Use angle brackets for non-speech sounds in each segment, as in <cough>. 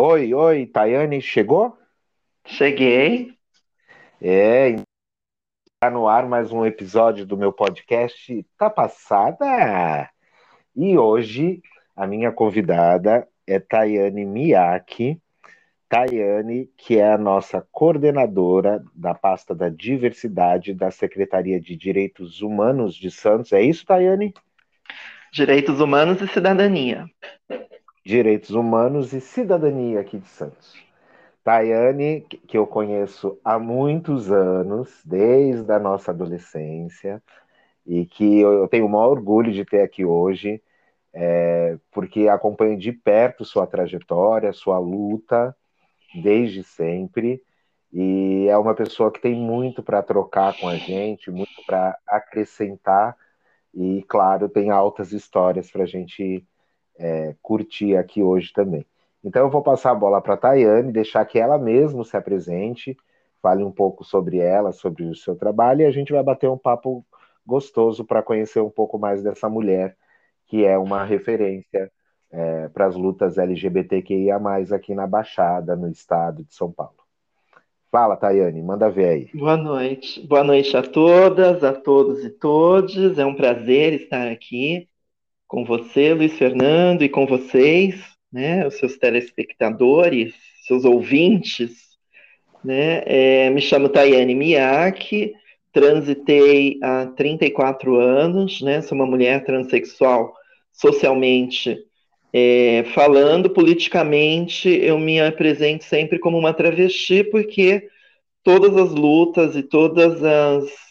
Oi, oi, Tayane, chegou? Cheguei. É, está no ar mais um episódio do meu podcast Tá Passada? E hoje a minha convidada é Tayane Miyake. Tayane, que é a nossa coordenadora da pasta da diversidade da Secretaria de Direitos Humanos de Santos. É isso, Tayane? Direitos Humanos e Cidadania. Direitos Humanos e Cidadania aqui de Santos. Tayane, que eu conheço há muitos anos, desde a nossa adolescência, e que eu tenho o maior orgulho de ter aqui hoje, é, porque acompanho de perto sua trajetória, sua luta, desde sempre, e é uma pessoa que tem muito para trocar com a gente, muito para acrescentar, e claro, tem altas histórias para a gente é, curtir aqui hoje também. Então eu vou passar a bola para a Tayane, deixar que ela mesma se apresente, fale um pouco sobre ela, sobre o seu trabalho, e a gente vai bater um papo gostoso para conhecer um pouco mais dessa mulher, que é uma referência é, para as lutas LGBTQIA, aqui na Baixada, no estado de São Paulo. Fala, Tayane, manda ver aí. Boa noite. Boa noite a todas, a todos e todes. É um prazer estar aqui com você, Luiz Fernando, e com vocês, né, os seus telespectadores, seus ouvintes. Né? É, me chamo Tayane Miyake, transitei há 34 anos, né? sou uma mulher transexual socialmente é, falando, politicamente, eu me apresento sempre como uma travesti, porque todas as lutas e todas as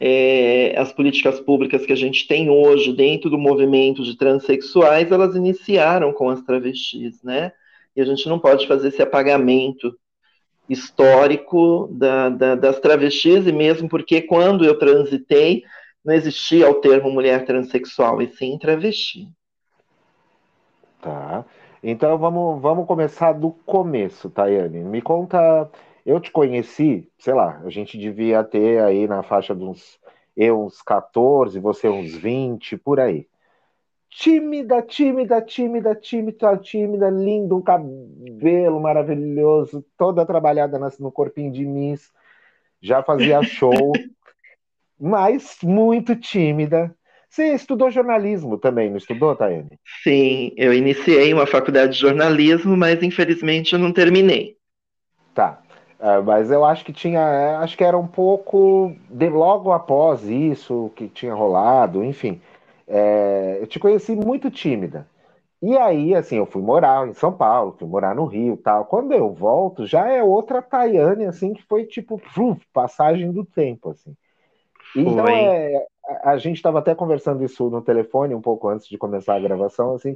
é, as políticas públicas que a gente tem hoje dentro do movimento de transexuais, elas iniciaram com as travestis, né? E a gente não pode fazer esse apagamento histórico da, da, das travestis, e mesmo porque quando eu transitei, não existia o termo mulher transexual, e sim travesti. Tá. Então vamos, vamos começar do começo, Tayane. Me conta eu te conheci, sei lá, a gente devia ter aí na faixa de uns, eu uns 14, você uns 20, por aí. Tímida, tímida, tímida, tímida, tímida, lindo, um cabelo maravilhoso, toda trabalhada no corpinho de Miss, já fazia <laughs> show, mas muito tímida. Você estudou jornalismo também, não estudou, Tayane? Sim, eu iniciei uma faculdade de jornalismo, mas infelizmente eu não terminei. Tá. É, mas eu acho que tinha, é, acho que era um pouco de logo após isso que tinha rolado, enfim. É, eu te conheci muito tímida. E aí, assim, eu fui morar em São Paulo, fui morar no Rio tal. Quando eu volto, já é outra Tayane, assim, que foi tipo, uf, passagem do tempo, assim. Então, é, a, a gente estava até conversando isso no telefone um pouco antes de começar a gravação, assim,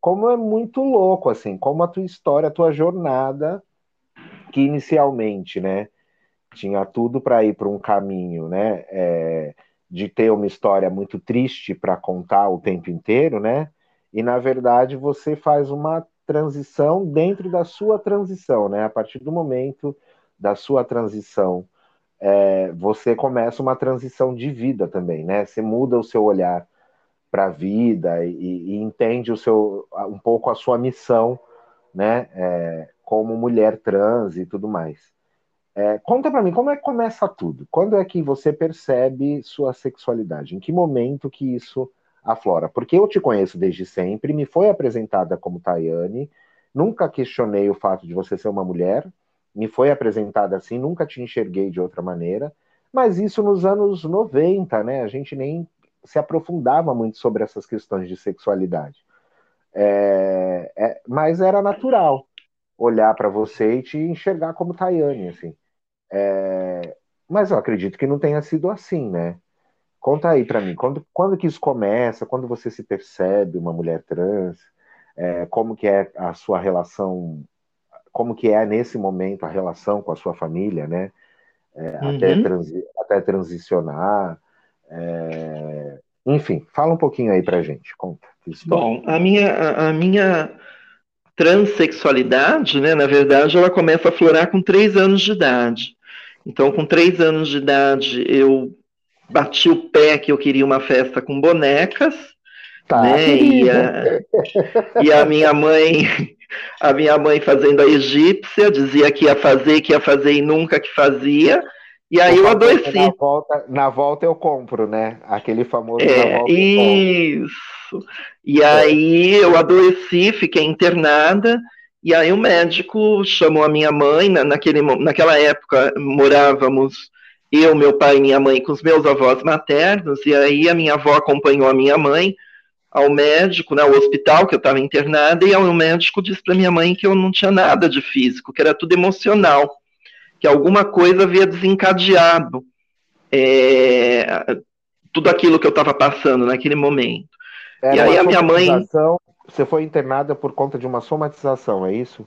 como é muito louco, assim, como a tua história, a tua jornada que inicialmente, né, tinha tudo para ir para um caminho, né, é, de ter uma história muito triste para contar o tempo inteiro, né, e na verdade você faz uma transição dentro da sua transição, né, a partir do momento da sua transição, é, você começa uma transição de vida também, né, você muda o seu olhar para a vida e, e, entende o seu um pouco a sua missão, né, é, como mulher trans e tudo mais. É, conta para mim, como é que começa tudo? Quando é que você percebe sua sexualidade? Em que momento que isso aflora? Porque eu te conheço desde sempre, me foi apresentada como Tayane, nunca questionei o fato de você ser uma mulher, me foi apresentada assim, nunca te enxerguei de outra maneira, mas isso nos anos 90, né? A gente nem se aprofundava muito sobre essas questões de sexualidade. É, é, mas era natural olhar para você e te enxergar como Tayane, assim. É... Mas eu acredito que não tenha sido assim, né? Conta aí para mim, quando, quando que isso começa? Quando você se percebe uma mulher trans? É, como que é a sua relação? Como que é nesse momento a relação com a sua família, né? É, uhum. até, transi até transicionar. É... Enfim, fala um pouquinho aí pra gente, conta. Bom, a minha, a, a minha transexualidade, né, na verdade, ela começa a florar com três anos de idade. Então, com três anos de idade, eu bati o pé que eu queria uma festa com bonecas, tá, né, e, a, e a minha mãe <laughs> a minha mãe fazendo a egípcia, dizia que ia fazer, que ia fazer e nunca que fazia. E aí eu adoeci. Na volta, na volta eu compro, né? Aquele famoso. É, isso. E aí eu adoeci, fiquei internada. E aí o médico chamou a minha mãe, na, naquele, naquela época morávamos eu, meu pai e minha mãe com os meus avós maternos, e aí a minha avó acompanhou a minha mãe ao médico, né, ao hospital que eu estava internada, e o médico disse para minha mãe que eu não tinha nada de físico, que era tudo emocional, que alguma coisa havia desencadeado é, tudo aquilo que eu estava passando naquele momento. Era e aí a minha mãe. Você foi internada por conta de uma somatização, é isso?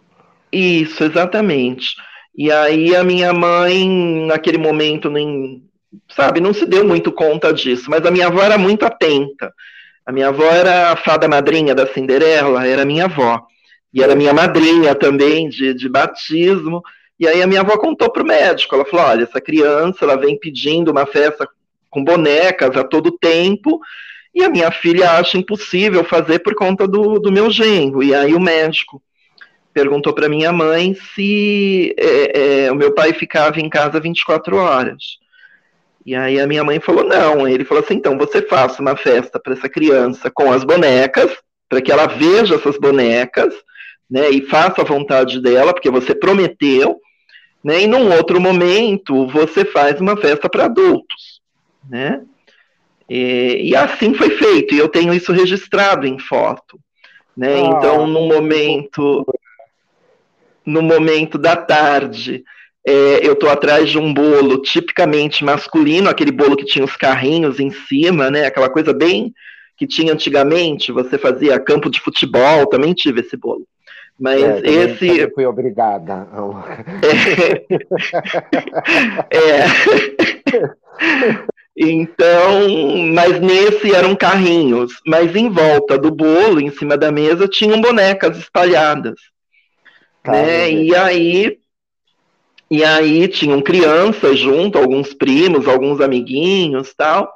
Isso, exatamente. E aí a minha mãe, naquele momento, nem, sabe, não se deu muito conta disso, mas a minha avó era muito atenta. A minha avó era a fada madrinha da Cinderela, era minha avó. E era minha madrinha também de, de batismo. E aí a minha avó contou para o médico, ela falou, olha, essa criança, ela vem pedindo uma festa com bonecas a todo tempo, e a minha filha acha impossível fazer por conta do, do meu genro. E aí o médico perguntou para minha mãe se é, é, o meu pai ficava em casa 24 horas. E aí a minha mãe falou: não. Ele falou assim: então você faça uma festa para essa criança com as bonecas, para que ela veja essas bonecas, né, e faça a vontade dela, porque você prometeu, né, e num outro momento você faz uma festa para adultos, né. E, e, assim foi feito, e eu tenho isso registrado em foto, né. Ah, então, no momento, no momento da tarde, é, eu estou atrás de um bolo tipicamente masculino, aquele bolo que tinha os carrinhos em cima, né? Aquela coisa bem que tinha antigamente, você fazia campo de futebol, também tive esse bolo. Mas é, esse. Eu fui obrigada. <laughs> É. é. Então, mas nesse eram carrinhos, mas em volta do bolo, em cima da mesa, tinham bonecas espalhadas. né? E aí e aí tinham crianças junto, alguns primos, alguns amiguinhos tal.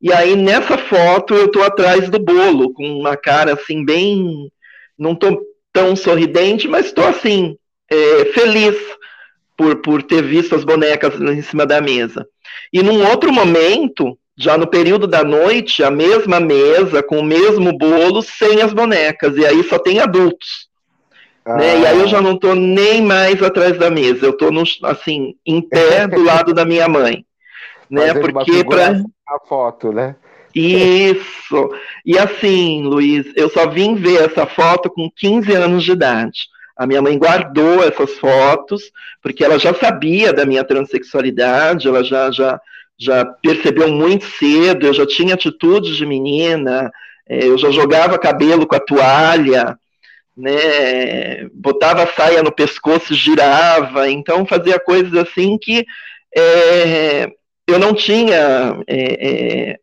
E aí nessa foto eu tô atrás do bolo, com uma cara assim bem. Não tô tão sorridente, mas tô assim, é, feliz por, por ter visto as bonecas em cima da mesa. E num outro momento, já no período da noite, a mesma mesa, com o mesmo bolo, sem as bonecas. E aí só tem adultos. Ah. Né? E aí eu já não estou nem mais atrás da mesa, eu estou assim, em pé do lado da minha mãe. <laughs> Né? Porque para a foto, né? Isso. E assim, Luiz, eu só vim ver essa foto com 15 anos de idade. A minha mãe guardou essas fotos, porque ela já sabia da minha transexualidade, ela já, já, já percebeu muito cedo, eu já tinha atitudes de menina, eh, eu já jogava cabelo com a toalha, né, botava a saia no pescoço, girava, então fazia coisas assim que é, eu não tinha é, é,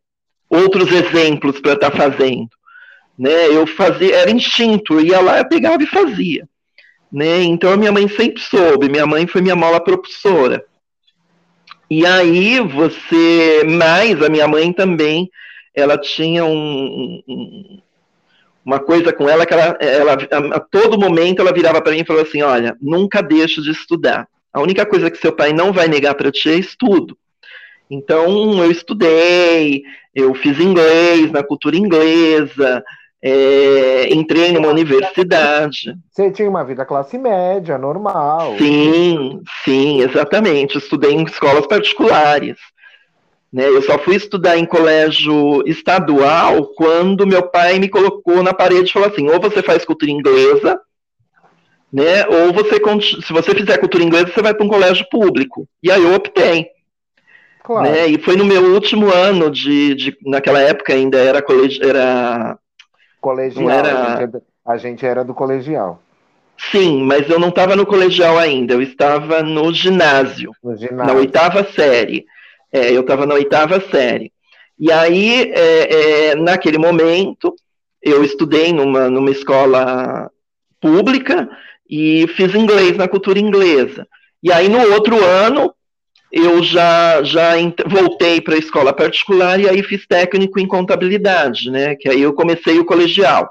outros exemplos para estar tá fazendo. Né, eu fazia, era instinto, ia lá, eu pegava e fazia. Né, então a minha mãe sempre soube, minha mãe foi minha mola propulsora. E aí você, mais a minha mãe também, ela tinha um, um uma coisa com ela que ela, ela a, a todo momento ela virava para mim e falou assim: olha, nunca deixe de estudar. A única coisa que seu pai não vai negar para ti é estudo. Então eu estudei, eu fiz inglês na cultura inglesa, é, entrei numa universidade. Você tinha uma vida classe média, normal. Sim, sim, exatamente. Estudei em escolas particulares. Né? Eu só fui estudar em colégio estadual quando meu pai me colocou na parede e falou assim: ou você faz cultura inglesa, né? Ou você, se você fizer cultura inglesa, você vai para um colégio público. E aí eu optei. Claro. Né? E foi no meu último ano de, de naquela época ainda era colegi era colegial. Era... A, gente, é a gente era do colegial. Sim, mas eu não estava no colegial ainda, eu estava no ginásio, no ginásio. na oitava série. É, eu estava na oitava série. E aí, é, é, naquele momento, eu estudei numa, numa escola pública e fiz inglês na cultura inglesa. E aí, no outro ano, eu já, já voltei para a escola particular e aí fiz técnico em contabilidade, né? Que aí eu comecei o colegial.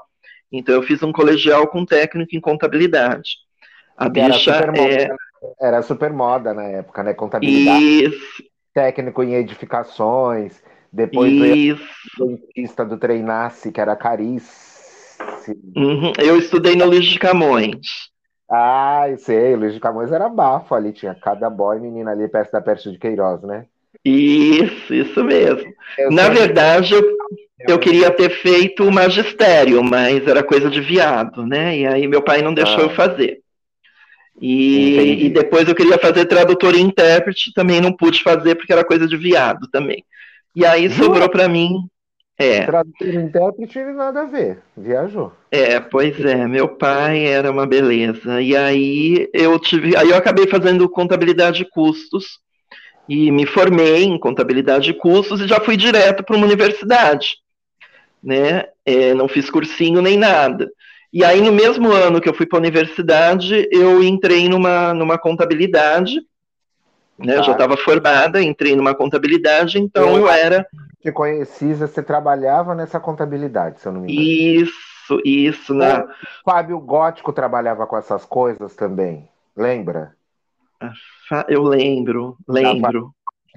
Então eu fiz um colegial com técnico em contabilidade. A bicha era super, é... moda, era super moda na época, né? Contabilidade. Isso. Técnico em edificações. Depois Isso. veio o dentista do Treinasse, que era caríssimo. Uhum. Eu estudei no Luiz de Camões. Ah, eu sei, o Luiz de Camões era bafo ali, tinha cada boy menina ali perto da Pérsia de Queiroz, né? Isso, isso mesmo. Eu Na verdade, eu, eu queria ter feito o magistério, mas era coisa de viado, né? E aí meu pai não deixou ah. eu fazer. E, e, depois eu queria fazer tradutor e intérprete, também não pude fazer porque era coisa de viado também. E aí sobrou para mim. É. Tradutor e intérprete nada a ver, viajou. É, pois é, meu pai era uma beleza. E aí eu tive, aí eu acabei fazendo contabilidade de custos e me formei em contabilidade de custos e já fui direto para uma universidade, né? É, não fiz cursinho nem nada. E aí no mesmo ano que eu fui para a universidade, eu entrei numa numa contabilidade, né? Eu já estava formada, entrei numa contabilidade, então eu, eu era. Te conheci, você trabalhava nessa contabilidade, se eu não me engano. Isso, isso, né? O Fábio Gótico trabalhava com essas coisas também, lembra? Eu lembro, lembro.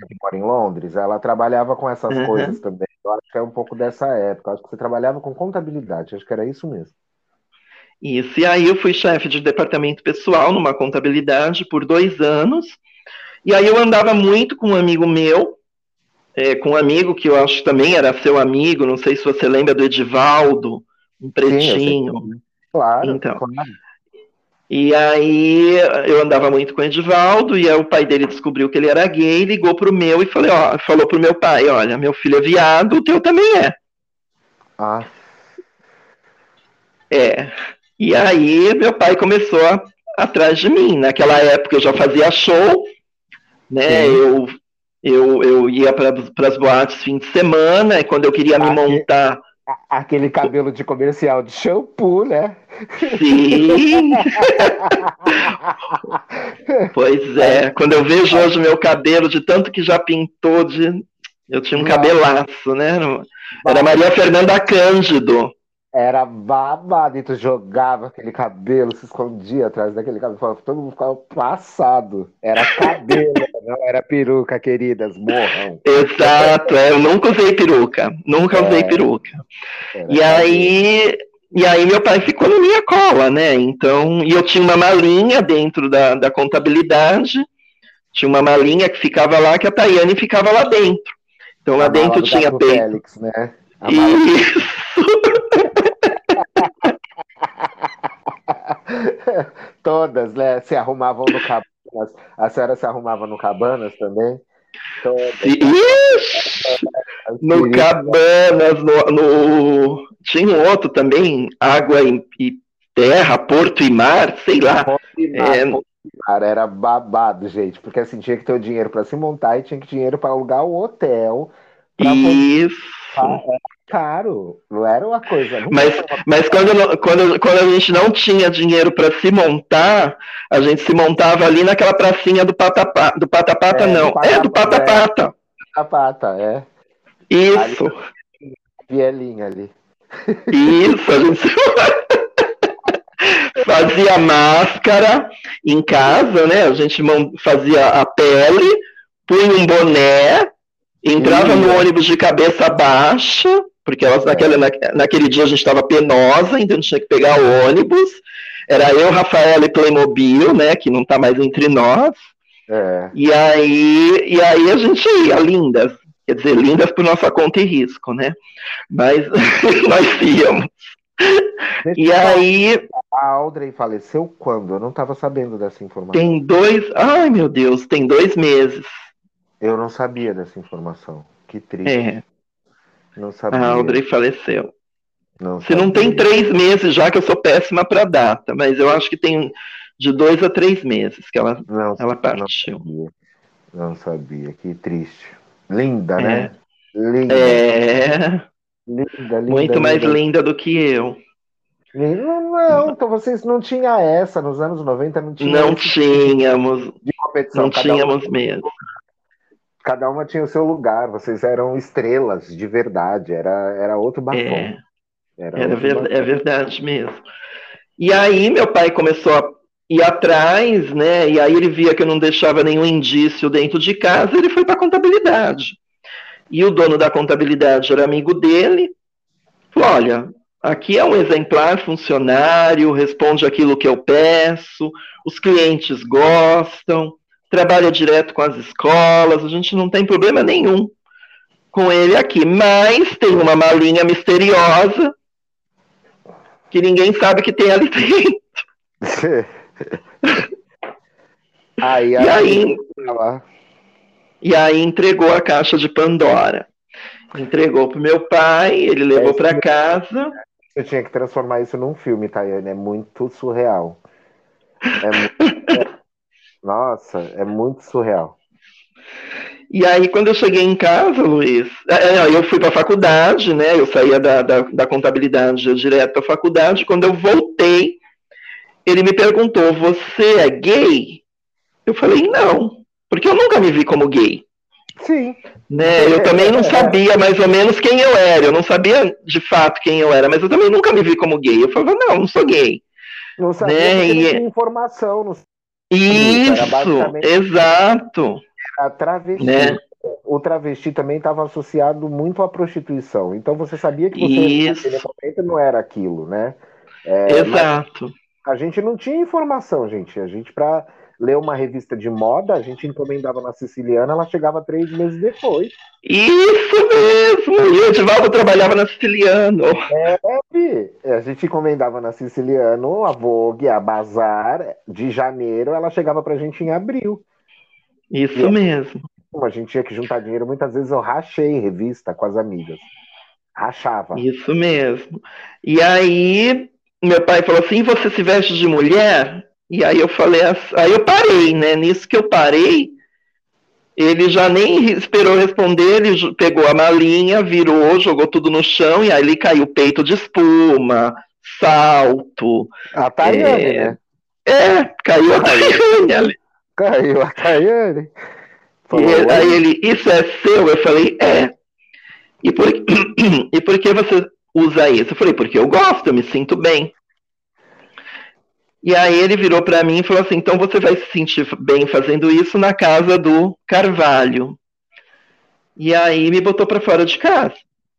Que mora em Londres, ela trabalhava com essas uhum. coisas também. Eu acho que é um pouco dessa época. Eu acho que você trabalhava com contabilidade, acho que era isso mesmo. Isso, e aí eu fui chefe de departamento pessoal numa contabilidade por dois anos. E aí eu andava muito com um amigo meu, é, com um amigo que eu acho também era seu amigo, não sei se você lembra do Edivaldo, um pretinho. Sim, claro, então, claro. E aí eu andava muito com o Edivaldo, e aí o pai dele descobriu que ele era gay, ligou pro meu e falei, ó, falou pro meu pai, olha, meu filho é viado, o teu também é. Ah. É. E aí meu pai começou a, atrás de mim. Naquela época eu já fazia show, né? Eu, eu, eu ia para as boates fim de semana, e quando eu queria me montar Aquele cabelo de comercial de shampoo, né? Sim! <laughs> pois é, quando eu vejo hoje meu cabelo, de tanto que já pintou, de... eu tinha um cabelaço, né? Era Maria Fernanda Cândido. Era babado, e tu jogava aquele cabelo, se escondia atrás daquele cabelo, todo mundo ficava passado. Era cabelo, <laughs> não era peruca, queridas, morram. Exato, é, eu nunca usei peruca, nunca é, usei peruca. E aí, e aí meu pai ficou na minha cola, né? Então, e eu tinha uma malinha dentro da, da contabilidade, tinha uma malinha que ficava lá, que a Tayane ficava lá dentro. Então lá a dentro tinha peito. Félix, né? Isso. <laughs> <laughs> Todas, né? Se arrumavam no Cabanas. A senhora se arrumava no Cabanas também? Todas. Ixi, no Cabanas, no, no, Tinha um outro também, Água e, e Terra, Porto e Mar, sei lá. Porto e Mar, é... Porto e Mar era babado, gente, porque assim, tinha que ter o dinheiro para se montar e tinha que ter dinheiro para alugar o hotel. Isso. Poder caro, não era uma coisa. Mas, mas quando, quando, quando a gente não tinha dinheiro para se montar, a gente se montava ali naquela pracinha do Patapata. Do Patapata, é, não. Do é, do Patapata. É, Patapata, é. Isso. Ali, vielinha ali. Isso, a gente <laughs> fazia máscara em casa, né? A gente fazia a pele, punha um boné, entrava no ônibus de cabeça baixa, porque elas naquele, na, naquele dia a gente estava penosa, então a gente tinha que pegar o ônibus. Era eu, Rafael e Playmobil, né, que não está mais entre nós. É. E, aí, e aí a gente ia, lindas. Quer dizer, lindas por nossa conta e risco, né? Mas <laughs> nós íamos. Deixa e aí. A Audrey faleceu quando? Eu não estava sabendo dessa informação. Tem dois. Ai, meu Deus, tem dois meses. Eu não sabia dessa informação. Que triste. É. Não sabia. A Audrey faleceu. Não Se não tem três meses já, que eu sou péssima para data, mas eu acho que tem de dois a três meses que ela, não, ela partiu. Não sabia. não sabia, que triste. Linda, é. né? Linda. É. Linda, linda. Muito mais linda do que eu. Não, não, então vocês não tinham essa, nos anos 90 não tinha. Não tínhamos. De competição. Não tínhamos um... mesmo cada uma tinha o seu lugar, vocês eram estrelas de verdade, era, era outro bafão. É. Era, Era ver, é verdade mesmo. E aí meu pai começou a ir atrás, né? E aí ele via que eu não deixava nenhum indício dentro de casa, ele foi para contabilidade. E o dono da contabilidade era amigo dele. Falou: olha, aqui é um exemplar funcionário, responde aquilo que eu peço, os clientes gostam, trabalha direto com as escolas, a gente não tem problema nenhum com ele aqui. Mas tem uma malinha misteriosa que ninguém sabe que tem ali <laughs> dentro. <laughs> aí, e aí, e aí entregou a caixa de Pandora. Entregou pro meu pai, ele levou é, para casa. Eu tinha que transformar isso num filme, Tayane. É muito surreal. É muito, <laughs> nossa, é muito surreal. E aí, quando eu cheguei em casa, Luiz, é, é, eu fui para a faculdade, né? Eu saía da, da, da contabilidade direto para a faculdade. Quando eu voltei, ele me perguntou: Você é gay? Eu falei: Não, porque eu nunca me vi como gay. Sim. Né? Eu também não sabia mais ou menos quem eu era. Eu não sabia de fato quem eu era, mas eu também nunca me vi como gay. Eu falava: Não, não sou gay. Não sabia né? e... informação. Não... Isso, exato. A travesti. Né? O travesti também estava associado muito à prostituição. Então você sabia que você Isso. naquele não era aquilo, né? É, Exato. A gente não tinha informação, gente. A gente, para ler uma revista de moda, a gente encomendava na Siciliana, ela chegava três meses depois. Isso mesmo! E o Edivaldo trabalhava na Siciliano. É, a gente encomendava na Siciliano, a Vogue, a Bazar, de janeiro, ela chegava pra gente em abril. Isso e, mesmo. A gente tinha que juntar dinheiro, muitas vezes eu rachei revista com as amigas. Rachava. Isso mesmo. E aí, meu pai falou assim: você se veste de mulher? E aí eu falei, aí eu parei, né? Nisso que eu parei, ele já nem esperou responder, ele pegou a malinha, virou, jogou tudo no chão e aí ele caiu peito de espuma, salto. A Tayane, é, né? É, caiu a Tayane ali. Caiu a Tayane. E, aí ele, isso é seu? Eu falei, é. E por, <clears throat> e por que você usa isso? Eu falei, porque eu gosto, eu me sinto bem. E aí ele virou para mim e falou assim: então você vai se sentir bem fazendo isso na casa do Carvalho. E aí me botou para fora de casa.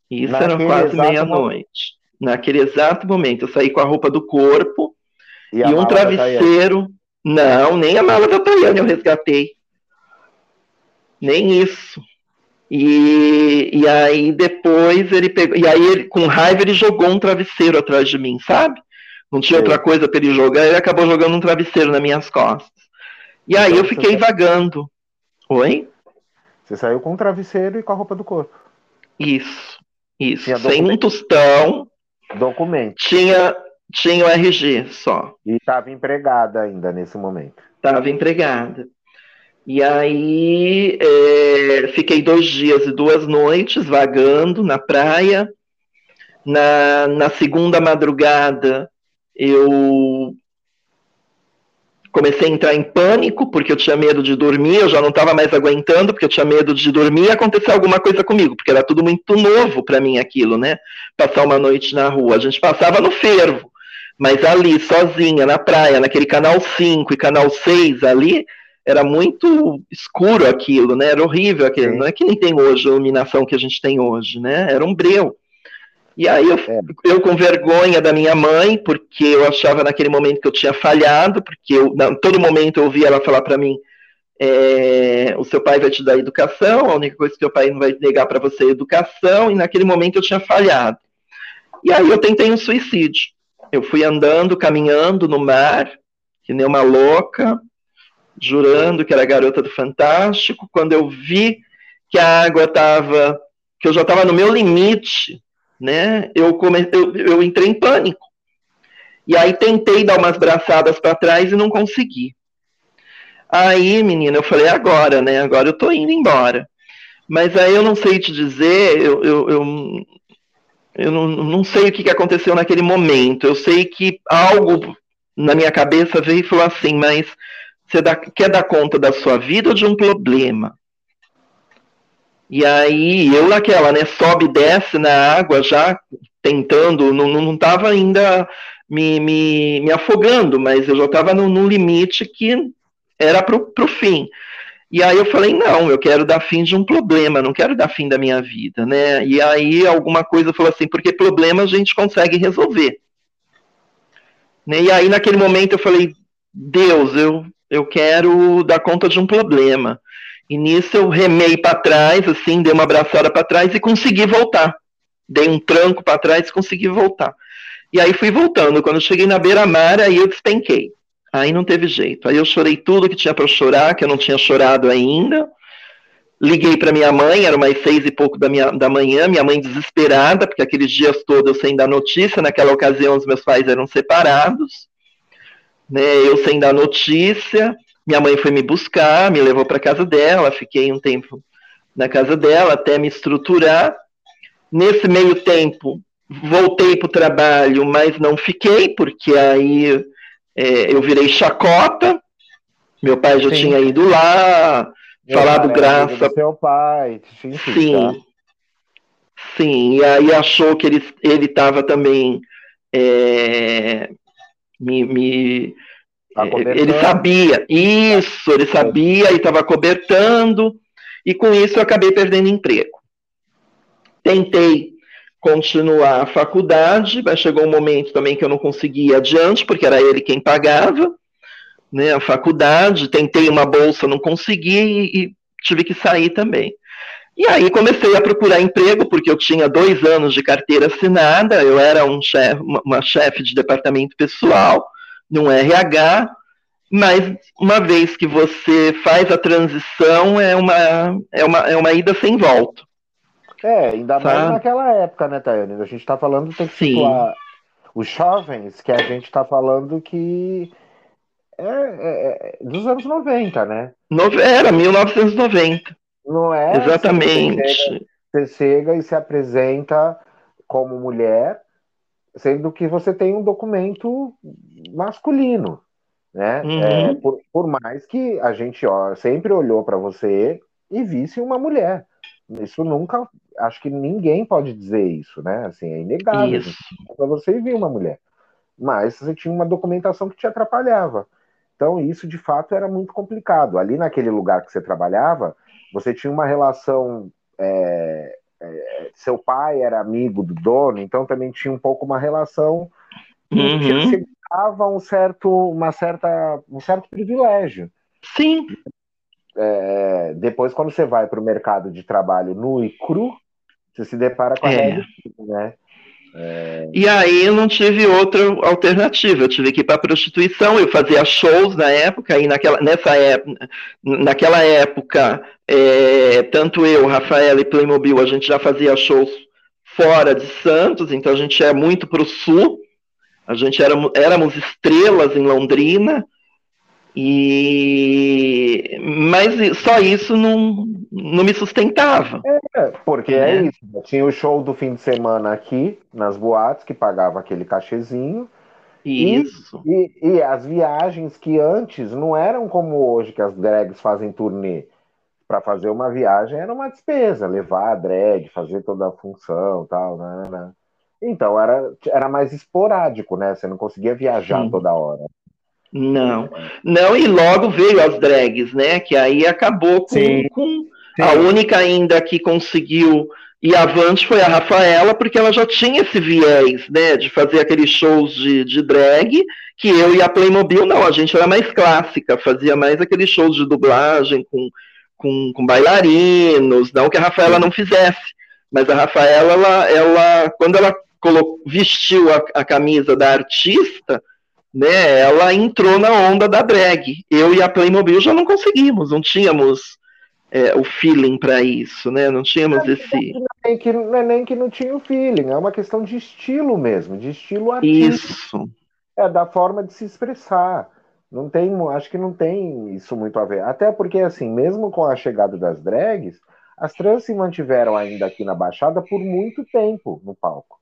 Isso Naquele era quase meia-noite. Naquele exato momento, eu saí com a roupa do corpo e, e um travesseiro não, nem a mala da Tayane eu resgatei. Nem isso. E, e aí depois ele pegou. E aí, ele, com raiva, ele jogou um travesseiro atrás de mim, sabe? Não tinha Sim. outra coisa para ele jogar, ele acabou jogando um travesseiro nas minhas costas. E aí então, eu fiquei vagando. Oi? Você saiu com um travesseiro e com a roupa do corpo. Isso, isso. Tinha Sem documento. um tostão. Documento. Tinha tinha o RG só. E estava empregada ainda nesse momento. Estava empregada. E aí é, fiquei dois dias e duas noites vagando na praia. Na, na segunda madrugada eu comecei a entrar em pânico, porque eu tinha medo de dormir, eu já não estava mais aguentando, porque eu tinha medo de dormir e acontecer alguma coisa comigo, porque era tudo muito novo para mim aquilo, né? Passar uma noite na rua. A gente passava no fervo. Mas ali, sozinha, na praia, naquele canal 5 e canal 6 ali, era muito escuro aquilo, né? Era horrível aquilo. Não é que nem tem hoje a iluminação que a gente tem hoje, né? Era um breu. E aí eu, é. eu com vergonha da minha mãe, porque eu achava naquele momento que eu tinha falhado, porque eu, todo momento eu ouvia ela falar para mim, é, o seu pai vai te dar educação, a única coisa que o pai não vai negar para você é educação, e naquele momento eu tinha falhado. E aí eu tentei um suicídio. Eu fui andando, caminhando no mar, que nem uma louca, jurando que era a garota do Fantástico. Quando eu vi que a água estava, que eu já estava no meu limite, né? Eu, come, eu, eu entrei em pânico. E aí tentei dar umas braçadas para trás e não consegui. Aí, menina, eu falei, agora, né? Agora eu tô indo embora. Mas aí eu não sei te dizer, eu, eu, eu eu não, não sei o que aconteceu naquele momento. Eu sei que algo na minha cabeça veio e falou assim: mas você dá, quer dar conta da sua vida ou de um problema? E aí eu naquela, né, sobe e desce na água já tentando, não estava ainda me, me, me, afogando, mas eu já estava no, limite que era para o fim. E aí eu falei, não, eu quero dar fim de um problema, não quero dar fim da minha vida, né? E aí alguma coisa falou assim, porque problema a gente consegue resolver. Né? E aí naquele momento eu falei, Deus, eu, eu quero dar conta de um problema. E nisso eu remei para trás, assim, dei uma abraçada para trás e consegui voltar. Dei um tranco para trás e consegui voltar. E aí fui voltando. Quando eu cheguei na beira-mar, aí eu despenquei. Aí não teve jeito. Aí eu chorei tudo que tinha para chorar, que eu não tinha chorado ainda. Liguei para minha mãe, era umas seis e pouco da, minha, da manhã, minha mãe desesperada, porque aqueles dias todos eu sem dar notícia, naquela ocasião os meus pais eram separados, né, eu sem dar notícia, minha mãe foi me buscar, me levou para casa dela, fiquei um tempo na casa dela até me estruturar. Nesse meio tempo, voltei para o trabalho, mas não fiquei, porque aí é, eu virei chacota. Meu pai já Sim. tinha ido lá, Meu falado graça. Seu pai, sim. Sim. Tá? Sim, e aí achou que ele estava também é, me, me Tá ele sabia, isso, ele sabia e estava cobertando, e com isso eu acabei perdendo emprego. Tentei continuar a faculdade, mas chegou um momento também que eu não conseguia adiante, porque era ele quem pagava né, a faculdade, tentei uma bolsa, não consegui e, e tive que sair também. E aí comecei a procurar emprego, porque eu tinha dois anos de carteira assinada, eu era um chef, uma chefe de departamento pessoal, no RH, mas uma vez que você faz a transição, é uma, é uma, é uma ida sem volta. É, ainda mais tá? naquela época, né, Tayane? A gente está falando, tem que Sim. situar os jovens, que a gente está falando que é, é, é, dos anos 90, né? Era 1990. Não é? Exatamente. Você chega, você chega e se apresenta como mulher, sendo que você tem um documento masculino, né? Uhum. É, por, por, mais que a gente ó, sempre olhou para você e visse uma mulher. Isso nunca, acho que ninguém pode dizer isso, né? Assim, é inegável para você ver uma mulher. Mas você tinha uma documentação que te atrapalhava. Então, isso de fato era muito complicado. Ali naquele lugar que você trabalhava, você tinha uma relação é, é, seu pai era amigo do dono, então também tinha um pouco uma relação uhum. que chegava um certo, uma certa, um certo privilégio. Sim. É, depois, quando você vai para o mercado de trabalho nu e cru, você se depara com a é. realidade, né? E aí eu não tive outra alternativa, eu tive que ir para prostituição, eu fazia shows na época, e naquela, nessa época, naquela época, é, tanto eu, Rafaela e Playmobil, a gente já fazia shows fora de Santos, então a gente é muito para o sul, a gente era, éramos estrelas em Londrina, e mas só isso não, não me sustentava. É, porque é. é isso. Tinha o show do fim de semana aqui, nas boates, que pagava aquele cachezinho. Isso. E, e, e, as viagens que antes não eram como hoje, que as drags fazem turnê. Para fazer uma viagem era uma despesa, levar a drag, fazer toda a função tal. Né, né. Então era, era mais esporádico, né? Você não conseguia viajar Sim. toda hora. Não, não, e logo veio as drags, né? Que aí acabou com, com Sim. a única ainda que conseguiu ir avante foi a Rafaela, porque ela já tinha esse viés, né? De fazer aqueles shows de, de drag, que eu e a Playmobil, não, a gente era mais clássica, fazia mais aqueles shows de dublagem com, com, com bailarinos, não que a Rafaela não fizesse, mas a Rafaela, ela, ela quando ela colocou, vestiu a, a camisa da artista, né, ela entrou na onda da drag. Eu e a Playmobil já não conseguimos, não tínhamos é, o feeling para isso, né? Não tínhamos é, esse. Não é, que, não é nem que não tinha o feeling, é uma questão de estilo mesmo, de estilo artístico. Isso. É da forma de se expressar. Não tem, acho que não tem isso muito a ver. Até porque, assim, mesmo com a chegada das drags, as trans se mantiveram ainda aqui na Baixada por muito tempo no palco.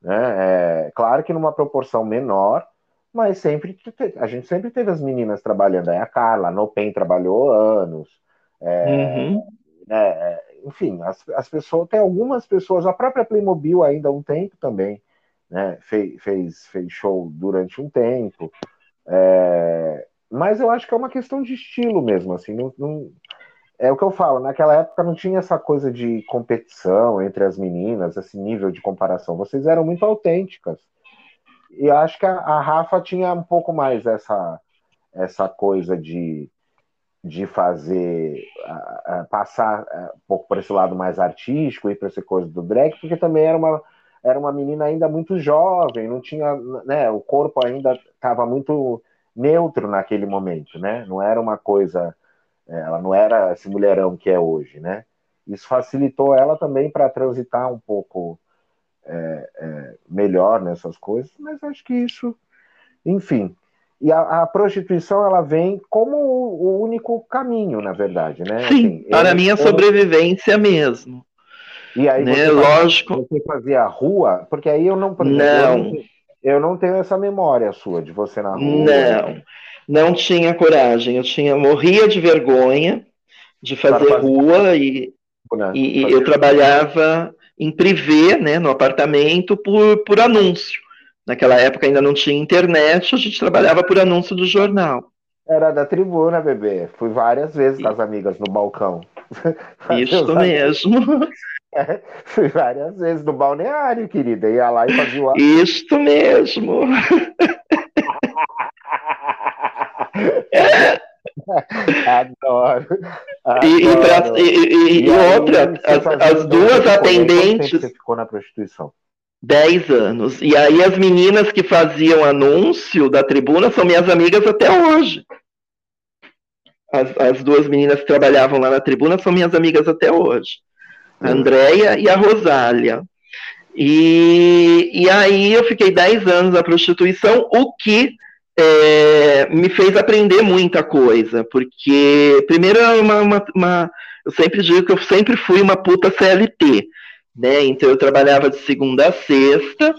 Né? É, claro que numa proporção menor, mas sempre a gente sempre teve as meninas trabalhando. Aí a Carla, a Nopen trabalhou anos. É, uhum. né, é, enfim, as, as pessoas, tem algumas pessoas, a própria Playmobil ainda há um tempo também, né, fez, fez, fez show durante um tempo, é, mas eu acho que é uma questão de estilo mesmo, assim, não, não, é o que eu falo, naquela época não tinha essa coisa de competição entre as meninas, esse nível de comparação, vocês eram muito autênticas, e acho que a, a Rafa tinha um pouco mais essa, essa coisa de de fazer uh, uh, passar uh, um pouco por esse lado mais artístico e para essa coisa do drag, porque também era uma era uma menina ainda muito jovem, não tinha, né, o corpo ainda estava muito neutro naquele momento, né? Não era uma coisa, é, ela não era esse mulherão que é hoje, né? Isso facilitou ela também para transitar um pouco é, é, melhor nessas coisas, mas acho que isso, enfim, e a, a, prostituição ela vem como o, único caminho, na verdade, né? Sim, assim, para a minha sobrevivência mesmo. E aí né? você, Lógico. você fazia rua, porque aí eu não, não. Eu não tenho essa memória sua de você na rua. Não, não tinha coragem. Eu tinha morria de vergonha de fazer, fazer... rua e, né? e, e eu trabalhava em privê, né, no apartamento por, por anúncio. Naquela época ainda não tinha internet, a gente trabalhava por anúncio do jornal. Era da tribuna, bebê. Fui várias vezes com as amigas no balcão. <laughs> Isso mesmo. <laughs> É, fui várias vezes no balneário, querida. Ia lá e fazia o. Isso mesmo. Adoro. <laughs> Adoro. E, e, pra, e, e outra, as, as duas atendentes. Você ficou na prostituição? 10 anos. E aí as meninas que faziam anúncio da tribuna são minhas amigas até hoje. As, as duas meninas que trabalhavam lá na tribuna são minhas amigas até hoje. A Andréia e a Rosália. E, e aí eu fiquei 10 anos na prostituição, o que é, me fez aprender muita coisa. Porque, primeiro, é uma, uma, uma, eu sempre digo que eu sempre fui uma puta CLT né? Então eu trabalhava de segunda a sexta,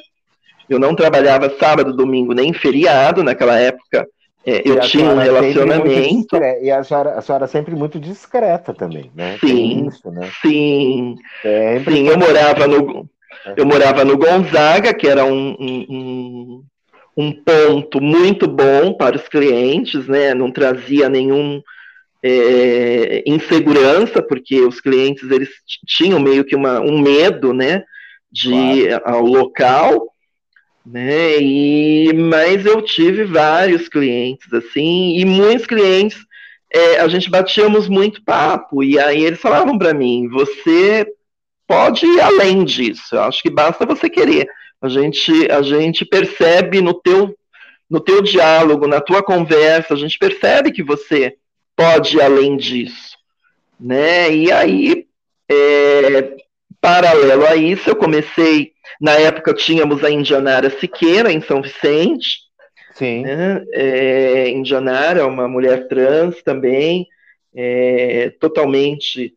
eu não trabalhava sábado, domingo nem feriado naquela época. É, eu tinha um relacionamento. E a senhora, a senhora sempre muito discreta também, né? Sim, isso, né? sim. Sempre sim, eu morava no eu morava no Gonzaga, que era um, um, um ponto muito bom para os clientes, né? Não trazia nenhum é, insegurança, porque os clientes eles tinham meio que uma, um medo, né, de ir ao local, né, e, mas eu tive vários clientes, assim, e muitos clientes, é, a gente batíamos muito papo, e aí eles falavam para mim, você pode ir além disso, eu acho que basta você querer, a gente, a gente percebe no teu, no teu diálogo, na tua conversa, a gente percebe que você pode ir além disso, né? E aí, é, paralelo a isso, eu comecei, na época tínhamos a Indianara Siqueira, em São Vicente, Sim. Né? É, Indianara, uma mulher trans também, é, totalmente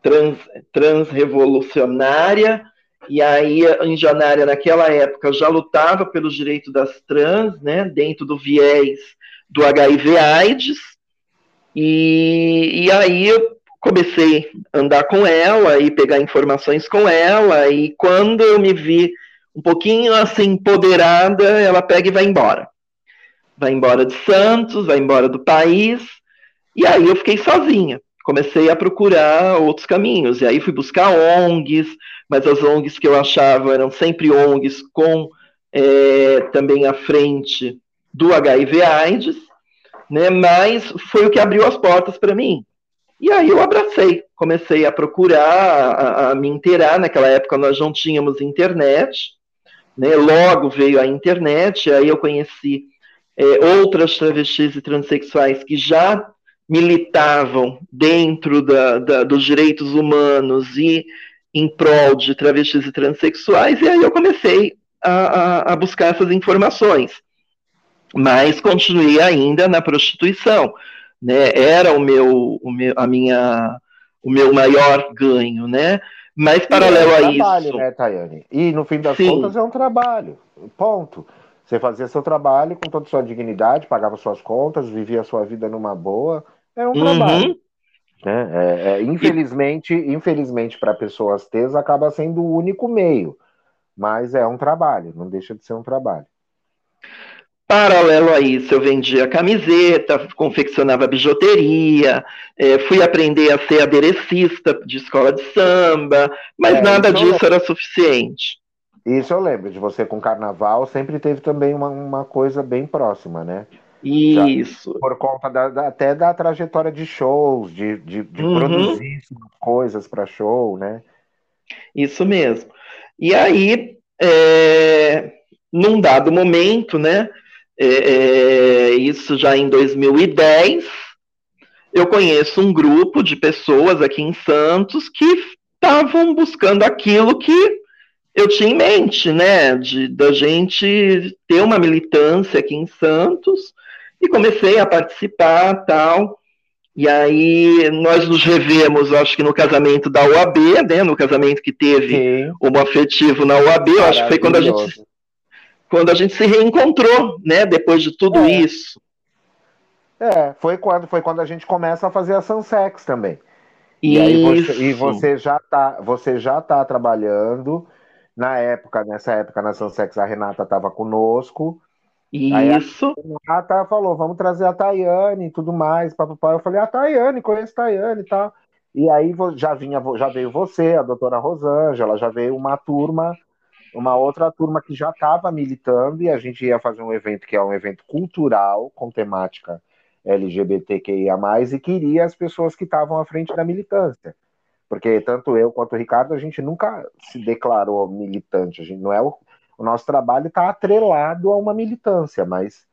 trans, transrevolucionária, e aí a Indianária naquela época já lutava pelos direitos das trans, né, dentro do viés do HIV AIDS, e, e aí eu comecei a andar com ela e pegar informações com ela, e quando eu me vi um pouquinho assim empoderada, ela pega e vai embora. Vai embora de Santos, vai embora do país, e aí eu fiquei sozinha. Comecei a procurar outros caminhos, e aí fui buscar ONGs, mas as ONGs que eu achava eram sempre ONGs com é, também à frente do HIV/AIDS, né? Mas foi o que abriu as portas para mim. E aí eu abracei, comecei a procurar, a, a, me inteirar. Naquela época nós não tínhamos internet, né? Logo veio a internet, aí eu conheci é, outras travestis e transexuais que já militavam dentro da, da, dos direitos humanos e em prol de travestis e transexuais, e aí eu comecei a, a, a buscar essas informações mas continuei ainda na prostituição, né? Era o meu, o meu, a minha, o meu maior ganho, né? Mas paralelo é um a trabalho, isso, né, Tayane? E no fim das Sim. contas é um trabalho, ponto. Você fazia seu trabalho com toda a sua dignidade, pagava suas contas, vivia a sua vida numa boa, é um uhum. trabalho. Né? É, é, infelizmente, e... infelizmente para pessoas teus acaba sendo o único meio, mas é um trabalho, não deixa de ser um trabalho. Paralelo a isso, eu vendia camiseta, confeccionava bijuteria, é, fui aprender a ser aderecista de escola de samba, mas é, nada disso era suficiente. Isso eu lembro de você com carnaval, sempre teve também uma, uma coisa bem próxima, né? Isso. Já, por conta da, da, até da trajetória de shows, de, de, de uhum. produzir coisas para show, né? Isso mesmo. E aí, é, num dado momento, né? É, é, isso já em 2010, eu conheço um grupo de pessoas aqui em Santos que estavam buscando aquilo que eu tinha em mente, né? De da gente ter uma militância aqui em Santos e comecei a participar tal. E aí nós nos revemos, acho que no casamento da UAB, né? No casamento que teve Sim. um afetivo na UAB, eu acho que foi quando a gente quando a gente se reencontrou, né? Depois de tudo é. isso. É, foi quando foi quando a gente começa a fazer a Sunsex também. E aí você, e você já tá, você já tá trabalhando na época, nessa época na Sunsex a Renata estava conosco. Isso. A Renata falou, vamos trazer a Tayane e tudo mais. Papai. Eu falei, a Tayane, conheço a Tayane e tal. E aí já vinha, já veio você, a doutora Rosângela, já veio uma turma, uma outra turma que já estava militando e a gente ia fazer um evento que é um evento cultural com temática LGBTQIA+, e queria as pessoas que estavam à frente da militância. Porque tanto eu quanto o Ricardo, a gente nunca se declarou militante, a gente não é o o nosso trabalho está atrelado a uma militância, mas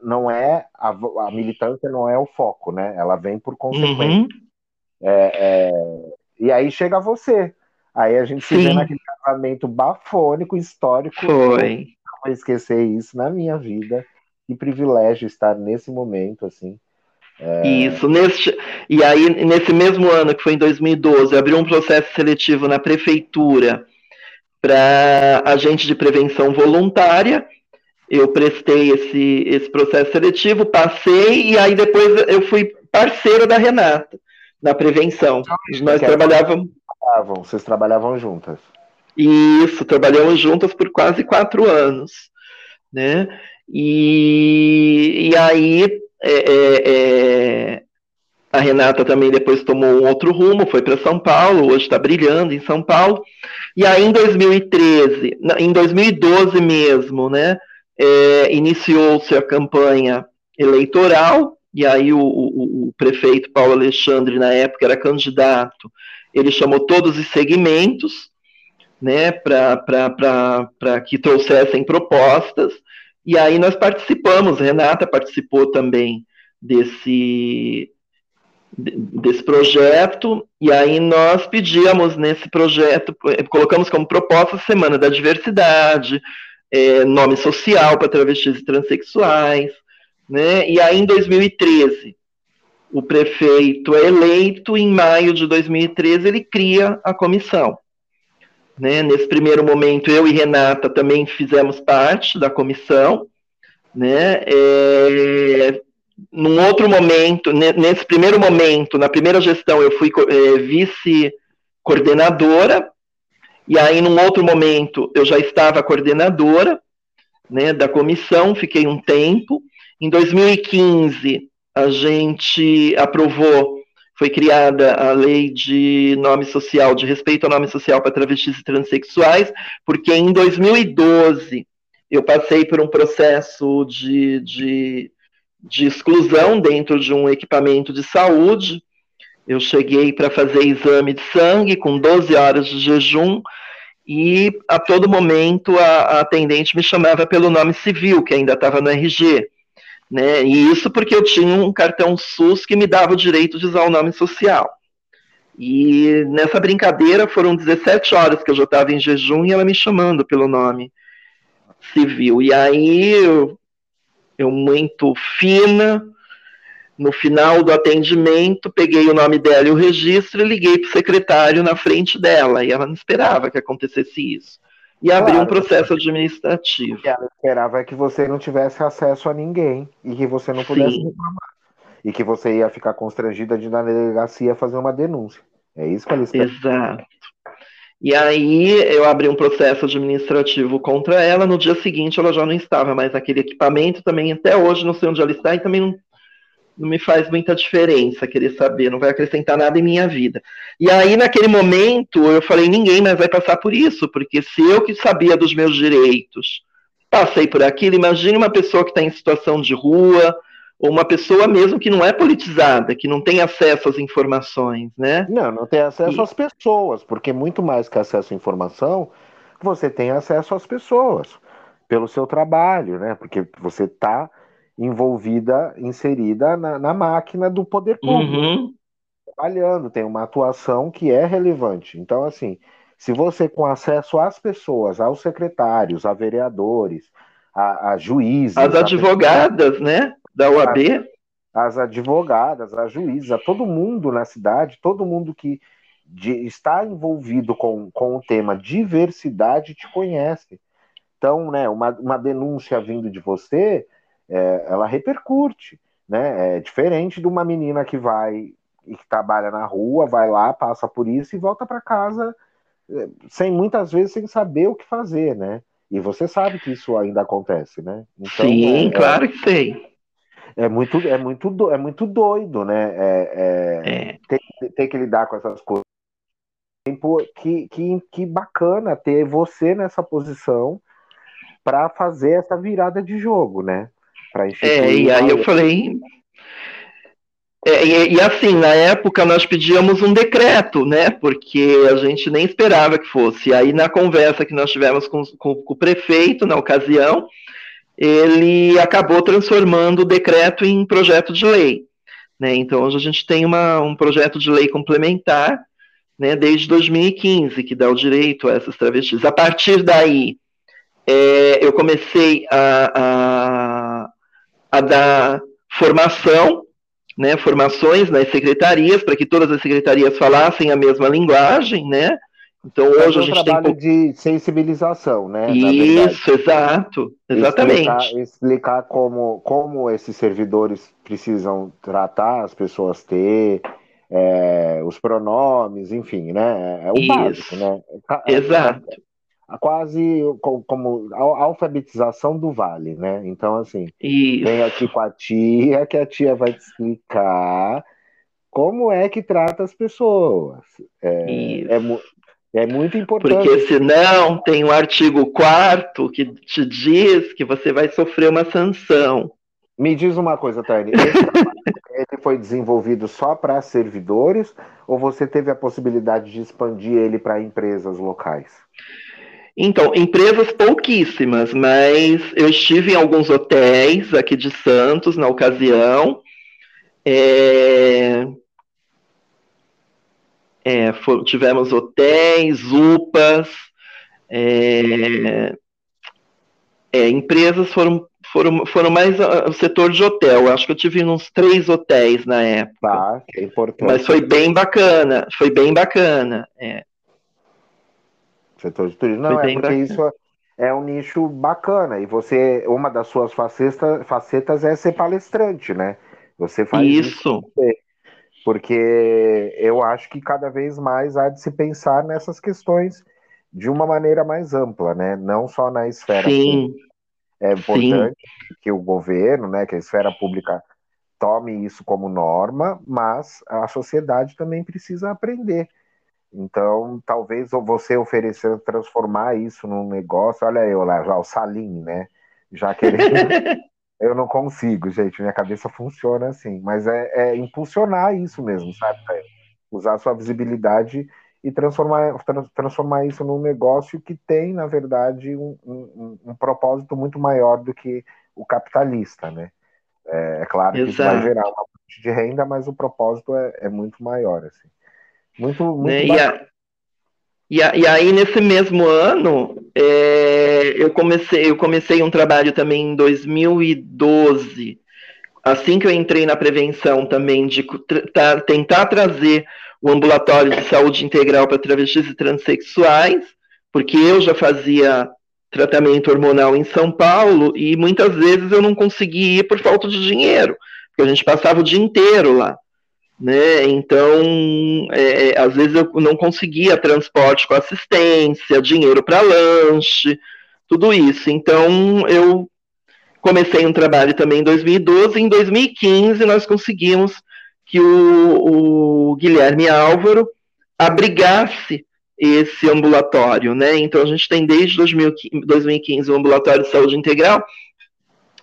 não é a, a, militância não é o foco, né? Ela vem por consequência. Uhum. É, é, e aí chega você. Aí a gente Sim. se vê naquele casamento bafônico, histórico. Foi. Não vou esquecer isso na minha vida. Que privilégio estar nesse momento, assim. É... Isso, neste, e aí nesse mesmo ano, que foi em 2012, abriu um processo seletivo na prefeitura para agente de prevenção voluntária. Eu prestei esse, esse processo seletivo, passei, e aí depois eu fui parceiro da Renata na prevenção. Nós trabalhávamos. Vocês trabalhavam juntas. Isso, trabalhamos juntas por quase quatro anos. Né? E, e aí é, é, é a Renata também depois tomou um outro rumo, foi para São Paulo, hoje está brilhando em São Paulo. E aí em 2013, em 2012 mesmo, né, é, iniciou-se a campanha eleitoral, e aí o, o, o, prefeito Paulo Alexandre, na época, era candidato, ele chamou todos os segmentos, né, para que trouxessem propostas, e aí nós participamos, Renata participou também desse, desse projeto, e aí nós pedíamos nesse projeto, colocamos como proposta Semana da Diversidade, é, nome social para travestis e transexuais, né? E aí em 2013, o prefeito é eleito, em maio de 2013 ele cria a comissão. Né? Nesse primeiro momento, eu e Renata também fizemos parte da comissão, né? É, num outro momento, nesse primeiro momento, na primeira gestão, eu fui é, vice-coordenadora, e aí, num outro momento, eu já estava coordenadora né, da comissão, fiquei um tempo. Em 2015, a gente aprovou, foi criada a lei de nome social, de respeito ao nome social para travestis e transexuais, porque em 2012 eu passei por um processo de, de de exclusão dentro de um equipamento de saúde. Eu cheguei para fazer exame de sangue com 12 horas de jejum e a todo momento a, a atendente me chamava pelo nome civil, que ainda estava no RG. Né? E isso porque eu tinha um cartão SUS que me dava o direito de usar o nome social. E nessa brincadeira foram 17 horas que eu já estava em jejum e ela me chamando pelo nome civil. E aí eu eu muito fina. No final do atendimento, peguei o nome dela e o registro e liguei para o secretário na frente dela. E ela não esperava que acontecesse isso. E claro, abri um processo administrativo. ela esperava que você não tivesse acesso a ninguém e que você não pudesse Sim. reclamar. e que você ia ficar constrangida de ir na delegacia fazer uma denúncia. É isso que ela espera. Exato. E aí eu abri um processo administrativo contra ela. No dia seguinte ela já não estava mais naquele equipamento. Também até hoje não sei onde ela está e também não, não me faz muita diferença querer saber. Não vai acrescentar nada em minha vida. E aí naquele momento eu falei ninguém mais vai passar por isso, porque se eu que sabia dos meus direitos passei por aquilo, imagine uma pessoa que está em situação de rua ou uma pessoa mesmo que não é politizada, que não tem acesso às informações, né? Não, não tem acesso e... às pessoas, porque muito mais que acesso à informação, você tem acesso às pessoas pelo seu trabalho, né? Porque você está envolvida, inserida na, na, máquina do poder público, uhum. trabalhando, tem uma atuação que é relevante. Então, assim, se você com acesso às pessoas, aos secretários, a vereadores, a, a juízes, as advogadas, né? da UAB? As, as advogadas, as juízes, a todo mundo na cidade, todo mundo que de, está envolvido com, com o tema diversidade te conhece. Então, né, uma, uma denúncia vindo de você, é, ela repercute, né? É diferente de uma menina que vai e que trabalha na rua, vai lá, passa por isso e volta para casa é, sem muitas vezes sem saber o que fazer, né? E você sabe que isso ainda acontece, né? Então, Sim, é, é claro que sei é muito, é muito, é muito doido, né? É, é, é. Ter, ter, que lidar com essas coisas. Que, que, que bacana ter você nessa posição para fazer essa virada de jogo, né? É, e aí eu falei. É, e, e, assim, na época nós pedíamos um decreto, né? Porque a gente nem esperava que fosse. E aí, na conversa que nós tivemos com, com, com o prefeito, na ocasião, ele acabou transformando o decreto em projeto de lei. Né? Então, hoje a gente tem uma, um projeto de lei complementar né, desde 2015, que dá o direito a essas travestis. A partir daí, é, eu comecei a, a, dar formação, né, formações nas secretarias, para que todas as secretarias falassem a mesma linguagem, né, então hoje a gente um trabalho tem de sensibilização, né? Isso, exato, exatamente. Explicar, explicar, como, como esses servidores precisam tratar as pessoas ter é, os pronomes, enfim, né? É o Isso. básico, né? É, exato. Quase como a alfabetização do vale, né? Então, assim, Isso. vem aqui com a tia, que a tia vai te explicar como é que trata as pessoas. É, é, é muito importante. Porque senão tem o um artigo 4 que te diz que você vai sofrer uma sanção. Me diz uma coisa, Tânia. ele foi desenvolvido só para servidores ou você teve a possibilidade de expandir ele para empresas locais? Então, empresas pouquíssimas, mas eu estive em alguns hotéis aqui de Santos na ocasião. É, é, for, tivemos hotéis, UPAs, é, é, empresas foram, foram, foram mais o setor de hotel. Acho que eu tive uns três hotéis na época. Tá, é importante. Mas foi bem bacana, foi bem bacana. É. Setor de turismo. Não, é porque isso é um nicho bacana. E você, uma das suas facetas, facetas é ser palestrante, né? Você faz isso. isso porque eu acho que cada vez mais há de se pensar nessas questões de uma maneira mais ampla, né? Não só na esfera Sim. pública. É importante Sim. que o governo, né, que a esfera pública tome isso como norma, mas a sociedade também precisa aprender. Então, talvez você oferecer, transformar isso num negócio, olha eu lá, já o Salim, né? Já querendo <laughs> Eu não consigo, gente. Minha cabeça funciona assim. Mas é, é impulsionar isso mesmo, sabe? É usar sua visibilidade e transformar, transformar isso num negócio que tem, na verdade, um, um, um propósito muito maior do que o capitalista, né? É, é claro Exato. que isso vai gerar uma fonte de renda, mas o propósito é, é muito maior, assim. Muito, muito né? e, a, e, a, e, aí, nesse mesmo ano, é, eu, comecei, eu comecei um trabalho também em 2012, assim que eu entrei na prevenção também, de tra tentar trazer o ambulatório de saúde integral para travestis e transexuais, porque eu já fazia tratamento hormonal em São Paulo e muitas vezes eu não conseguia ir por falta de dinheiro, porque a gente passava o dia inteiro lá. Né? Então, é, é às vezes eu não conseguia transporte com assistência, dinheiro para lanche, tudo isso. Então, eu comecei um trabalho também em 2012. Em 2015, nós conseguimos que o, o Guilherme Álvaro abrigasse esse ambulatório, né? Então a gente tem desde 2015 o ambulatório de saúde integral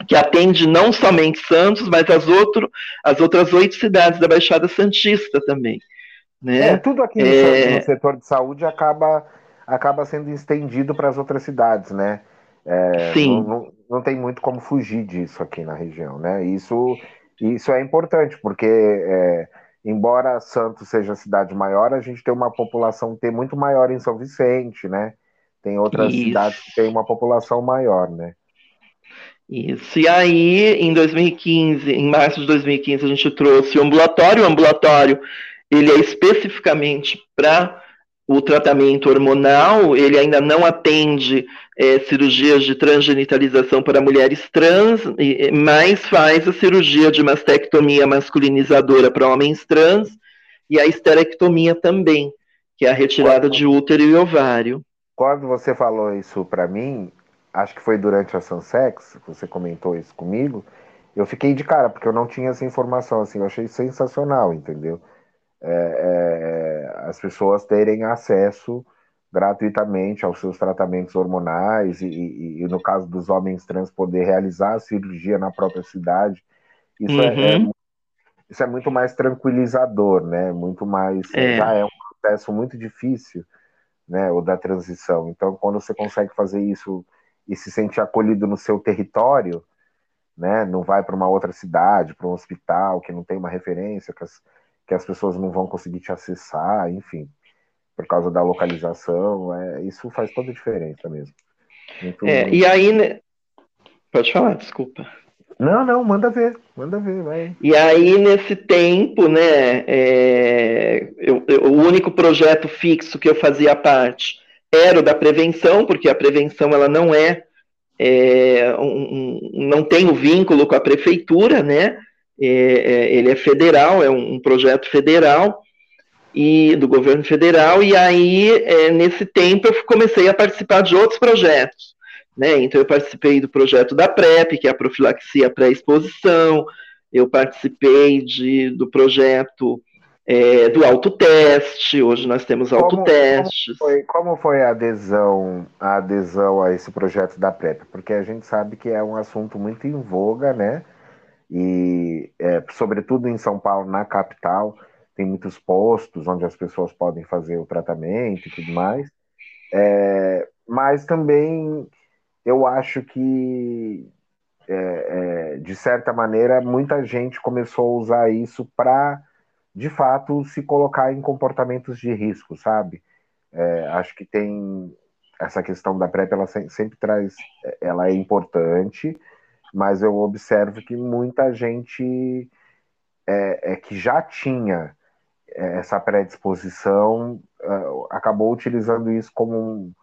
que atende não somente Santos, mas as, outro, as outras oito cidades da Baixada Santista também. Né? É, tudo aqui no, é... no, setor de saúde acaba, acaba sendo estendido para as outras cidades, né? É, Sim. Não, não, não, tem muito como fugir disso aqui na região, né? Isso, isso é importante, porque é, embora Santos seja a cidade maior, a gente tem uma população tem muito maior em São Vicente, né? Tem outras Isso. cidades que têm uma população maior, né? Isso. E aí, em 2015, em março de 2015, a gente trouxe o ambulatório. O ambulatório, ele é especificamente para o tratamento hormonal, ele ainda não atende é, cirurgias de transgenitalização para mulheres trans, mas faz a cirurgia de mastectomia masculinizadora para homens trans e a esterectomia também, que é a retirada quando, de útero e ovário. Quando você falou isso para mim, acho que foi durante a Sansex, você comentou isso comigo, eu fiquei de cara, porque eu não tinha essa informação, assim, eu achei sensacional, entendeu? é, é, as pessoas terem acesso gratuitamente aos seus tratamentos hormonais e, e, e, no caso dos homens trans poder realizar a cirurgia na própria cidade isso, uhum. é, é, uhum. isso é muito mais tranquilizador né muito mais é. já é um processo muito difícil né o da transição então quando você consegue fazer isso e se sente acolhido no seu território né não vai para uma outra cidade para um hospital que não tem uma referência que as, que as pessoas não vão conseguir te acessar, enfim, por causa da localização, é, isso faz toda a diferença mesmo. Muito, é, muito... E aí, né? pode falar, desculpa. Não, não, manda ver, manda ver, vai. E aí, nesse tempo, né, é, eu, eu, o único projeto fixo que eu fazia parte era da prevenção, porque a prevenção ela não é, é um, um, não tem o vínculo com a prefeitura, né? É, é, ele é federal, é um, um, projeto federal e do governo federal, e aí é, nesse tempo eu comecei a participar de outros projetos. Né? Então eu participei do projeto da PrEP, que é a profilaxia pré-exposição, eu participei de, do projeto é, do autoteste, hoje nós temos autotestes. Como, como, foi, como foi a adesão, a adesão a esse projeto da PrEP? Porque a gente sabe que é um assunto muito em voga, né? e é, sobretudo em São Paulo, na capital, tem muitos postos onde as pessoas podem fazer o tratamento e tudo mais. É, mas também eu acho que, é, é de certa maneira, muita gente começou a usar isso para, de fato, se colocar em comportamentos de risco, sabe? É, acho que tem essa questão da PrEP, ela sempre traz, ela é importante, mas eu observo que muita gente é, é que já tinha é, essa predisposição uh, acabou utilizando isso como, um,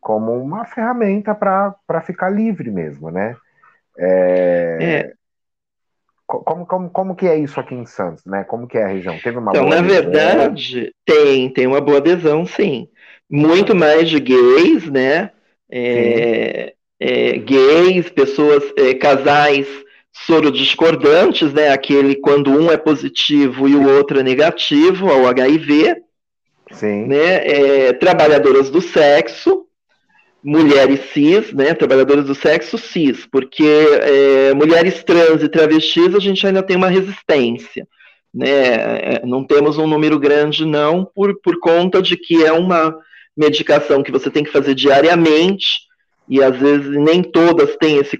como uma ferramenta para ficar livre mesmo, né? É, é. Como, como, como que é isso aqui em Santos, né? Como que é a região? Teve uma então, na verdade, tem, tem uma boa adesão, sim. Muito mais de gays, né? É, é, gays, pessoas, é, casais sorodiscordantes, né? Aquele quando um é positivo e o outro é negativo ao HIV. Sim. Né? É, trabalhadoras do sexo, mulheres cis, né? Trabalhadoras do sexo cis, porque é, mulheres trans e travestis a gente ainda tem uma resistência. Né? É, não temos um número grande, não, por, por conta de que é uma medicação que você tem que fazer diariamente e às vezes nem todas têm esse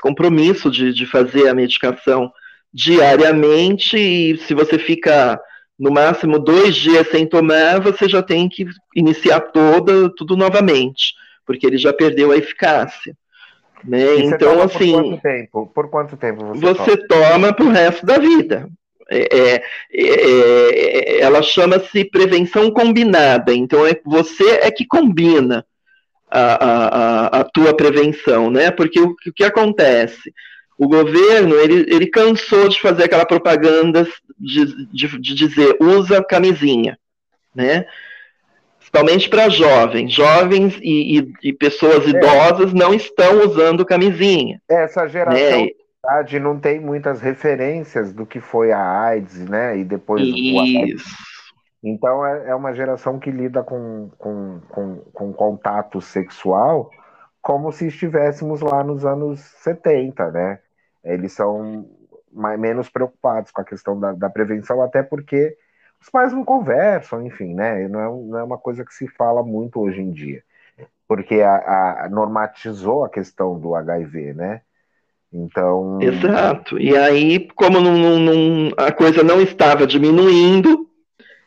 compromisso de, de fazer a medicação diariamente, e se você fica no máximo dois dias sem tomar, você já tem que iniciar toda, tudo novamente, porque ele já perdeu a eficácia. Né? Então, assim. Por quanto tempo? Por quanto tempo você, você toma? toma para o resto da vida. É, é, é, é ela chama-se prevenção combinada. Então, é, você é que combina a, a, a tua prevenção, né? Porque o, o que acontece? o governo ele, ele cansou de fazer aquela propaganda de, de, de dizer usa camisinha, né? Principalmente para jovens. Jovens e, e, e pessoas é. idosas não estão usando camisinha. Essa geração né? verdade, não tem muitas referências do que foi a AIDS, né? E depois Isso. Então é, é uma geração que lida com, com, com, com contato sexual como se estivéssemos lá nos anos 70, né? Eles são mais, menos preocupados com a questão da, da, prevenção, até porque os pais não conversam, enfim, né? Não é, não é uma coisa que se fala muito hoje em dia, porque a, a normatizou a questão do HIV, né? Então. Exato. E aí, como não, não, a coisa não estava diminuindo,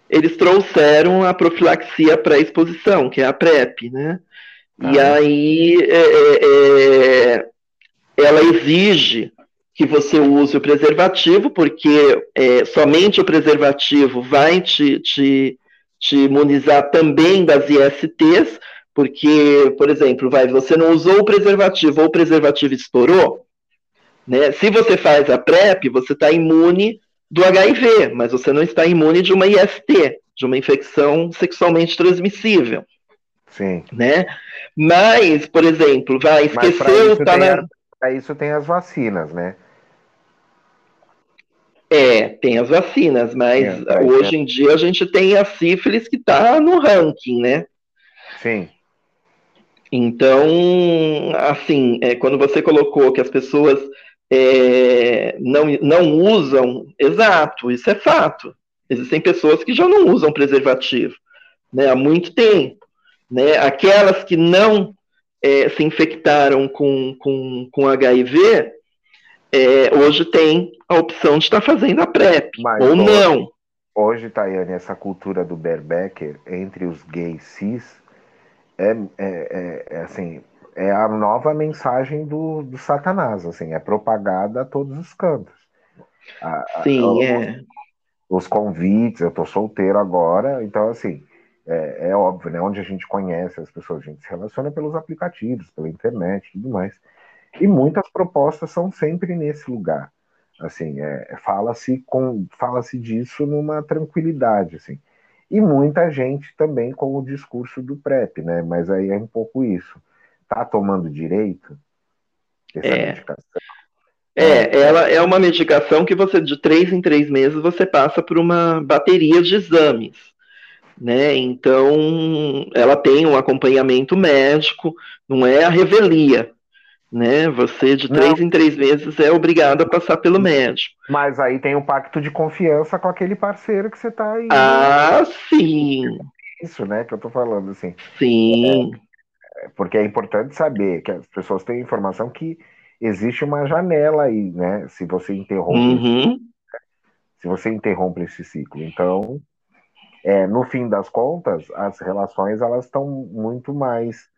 eles trouxeram a profilaxia pré-exposição, que é a PrEP, né? Ah. E aí é, é, é, ela exige que você use o preservativo, porque é, somente o preservativo vai te, te, te imunizar também das ISTs, porque, por exemplo, vai, você não usou o preservativo ou o preservativo estourou, né? Se você faz a PrEP, você está imune do HIV, mas você não está imune de uma IST, de uma infecção sexualmente transmissível. Sim. Né? Mas, por exemplo, vai, esqueceu, tá na. Para isso tem as vacinas, né? É, tem as vacinas, mas é, hoje é. em dia a gente tem a sífilis que está no ranking, né? Sim. Então, assim, é, quando você colocou que as pessoas é, não, não usam, exato, isso é fato. Existem pessoas que já não usam preservativo né, há muito tempo. Né? Aquelas que não é, se infectaram com, com, com HIV, é, hoje tem a opção de estar fazendo a PrEP, Mas ou hoje, não. Hoje, Tayane, essa cultura do Berbecker entre os gays cis é, é, é, é assim, é a nova mensagem do, do Satanás, assim, é propagada a todos os cantos. A, Sim, a, é. Os convites, eu tô solteiro agora, então assim, é, é, óbvio, né? Onde a gente conhece as pessoas, a gente se relaciona pelos aplicativos, pela internet e tudo mais. E muitas propostas são sempre nesse lugar. Assim, é, fala-se com fala-se disso numa tranquilidade, assim. E muita gente também com o discurso do PrEP, né? Mas aí é um pouco isso está tomando direito essa é. medicação? É, ela é uma medicação que você, de três em três meses, você passa por uma bateria de exames. Né? Então, ela tem um acompanhamento médico, não é a revelia. Né? Você, de três não. em três meses, é obrigado a passar pelo médico. Mas aí tem um pacto de confiança com aquele parceiro que você está aí. Ah, sim. Isso, né, que eu tô falando, assim. Sim. É, porque é importante saber que as pessoas têm informação que existe uma janela aí, né? Se você interrompe, uhum. se você interrompe esse ciclo. Então, é, no fim das contas, as relações elas estão muito mais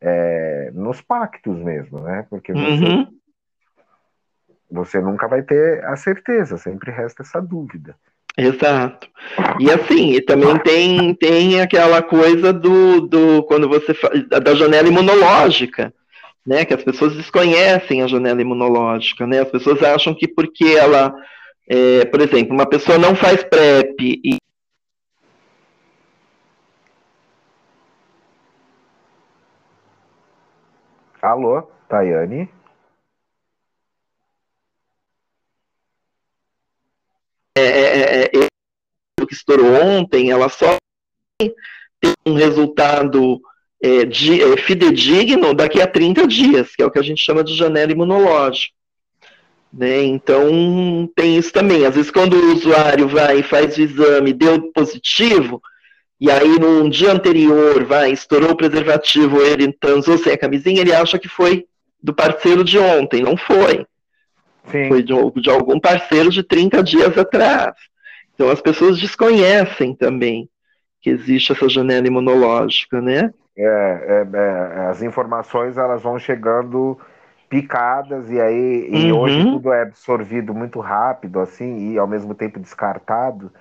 é, nos pactos mesmo, né? Porque você, uhum. você nunca vai ter a certeza, sempre resta essa dúvida. Exato. E assim, e também tem, tem aquela coisa do, do quando você da janela imunológica, né? Que as pessoas desconhecem a janela imunológica, né? As pessoas acham que porque ela, é, por exemplo, uma pessoa não faz PrEP e Alô, Tayane? É, é, é, é que estourou ontem, ela só tem um resultado é, de, é, fidedigno daqui a 30 dias, que é o que a gente chama de janela imunológica. Né? Então, tem isso também. Às vezes, quando o usuário vai e faz o exame deu positivo, e aí no dia anterior vai, estourou o preservativo, ele transou sem a camisinha, ele acha que foi do parceiro de ontem. Não foi. Sim. Foi de, de algum parceiro de 30 dias atrás. Então as pessoas desconhecem também que existe essa janela imunológica, né? É, é, é, as informações elas vão chegando picadas e aí e uhum. hoje tudo é absorvido muito rápido assim e ao mesmo tempo descartado.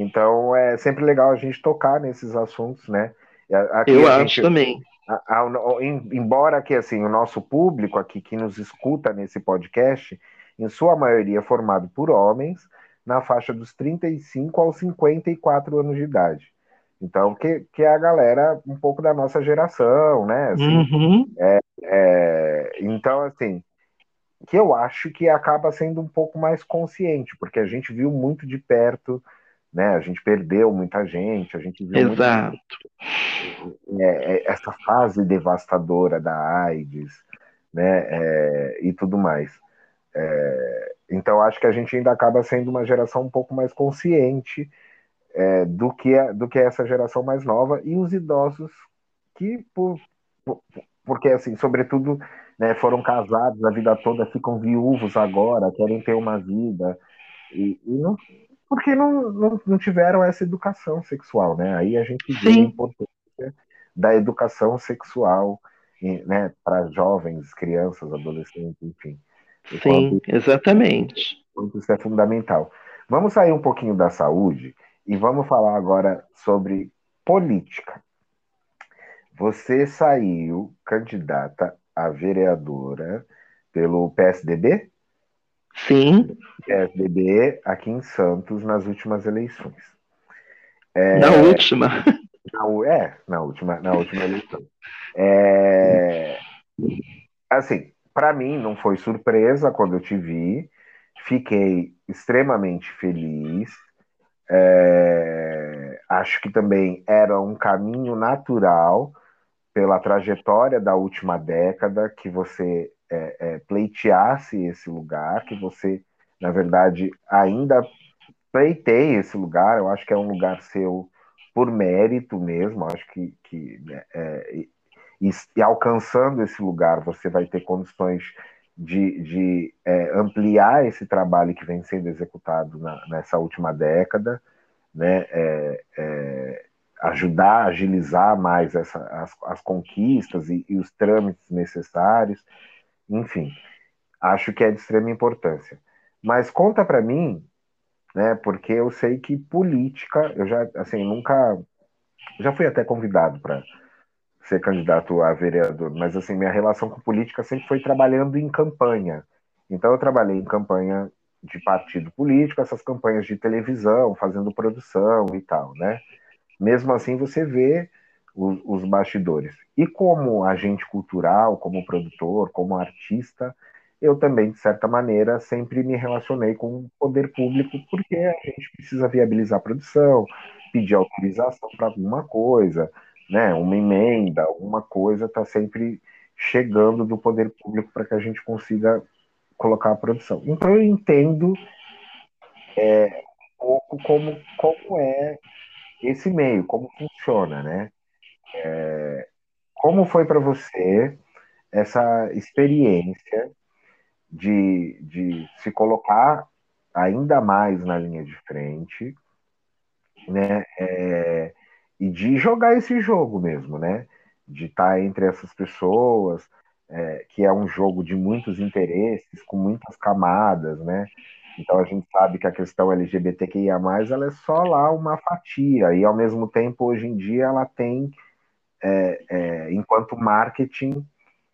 Então é sempre legal a gente tocar nesses assuntos, né? Aqui Eu acho também. a, a, embora que assim o nosso público aqui que nos escuta nesse podcast, em sua maioria formado por homens, na faixa dos 35 aos 54 anos de idade. Então, que, que é a galera um pouco da nossa geração, né? Assim, uhum. é, é, então, assim, que eu acho que acaba sendo um pouco mais consciente, porque a gente viu muito de perto, né? A gente perdeu muita gente, a gente viu Exato. Muito, é, é, essa fase devastadora da AIDS, né? É, e tudo mais. É, então, acho que a gente ainda acaba sendo uma geração um pouco mais consciente é, do, que a, do que essa geração mais nova e os idosos que, por, por porque, assim, sobretudo, né, foram casados a vida toda, ficam viúvos agora, querem ter uma vida, e, e não, porque não, não, não, tiveram essa educação sexual, né? Aí a gente vê Sim. a importância da educação sexual né, para jovens, crianças, adolescentes, enfim. Sim, exatamente. Isso é fundamental. Vamos sair um pouquinho da saúde e vamos falar agora sobre política. Você saiu candidata a vereadora pelo PSDB? Sim. PSDB aqui em Santos nas últimas eleições. É, na última. <laughs> Na, é, na última, na última eleição. É, assim, para mim não foi surpresa quando eu te vi. Fiquei extremamente feliz. É, acho que também era um caminho natural pela trajetória da última década que você é, é, pleiteasse esse lugar, que você, na verdade, ainda pleiteie esse lugar. Eu acho que é um lugar seu por mérito mesmo. Acho que, que né, é, e, e, alcançando esse lugar, você vai ter condições de, de é, ampliar esse trabalho que vem sendo executado na, nessa última década, né? É, é, ajudar a agilizar mais essa, as, as conquistas e, e os trâmites necessários, enfim, acho que é de extrema importância. Mas conta para mim, né? Porque eu sei que política, eu já, assim, nunca, já fui até convidado para ser candidato a vereador, mas assim, minha relação com política sempre foi trabalhando em campanha. Então eu trabalhei em campanha de partido político, essas campanhas de televisão, fazendo produção e tal, né? Mesmo assim você vê os, os bastidores. E como agente cultural, como produtor, como artista, eu também, de certa maneira, sempre me relacionei com o poder público, porque a gente precisa viabilizar a produção, pedir autorização para alguma coisa, né, uma emenda, alguma coisa está sempre chegando do poder público para que a gente consiga colocar a produção. Então eu entendo é, um pouco como, como é esse meio, como funciona, né? É, como foi para você essa experiência de, de se colocar ainda mais na linha de frente, né? É, e de jogar esse jogo mesmo, né? De estar tá entre essas pessoas, é, que é um jogo de muitos interesses, com muitas camadas, né? Então a gente sabe que a questão LGBTQIA+, ela é só lá uma fatia, e ao mesmo tempo, hoje em dia, ela tem, é, é, enquanto marketing,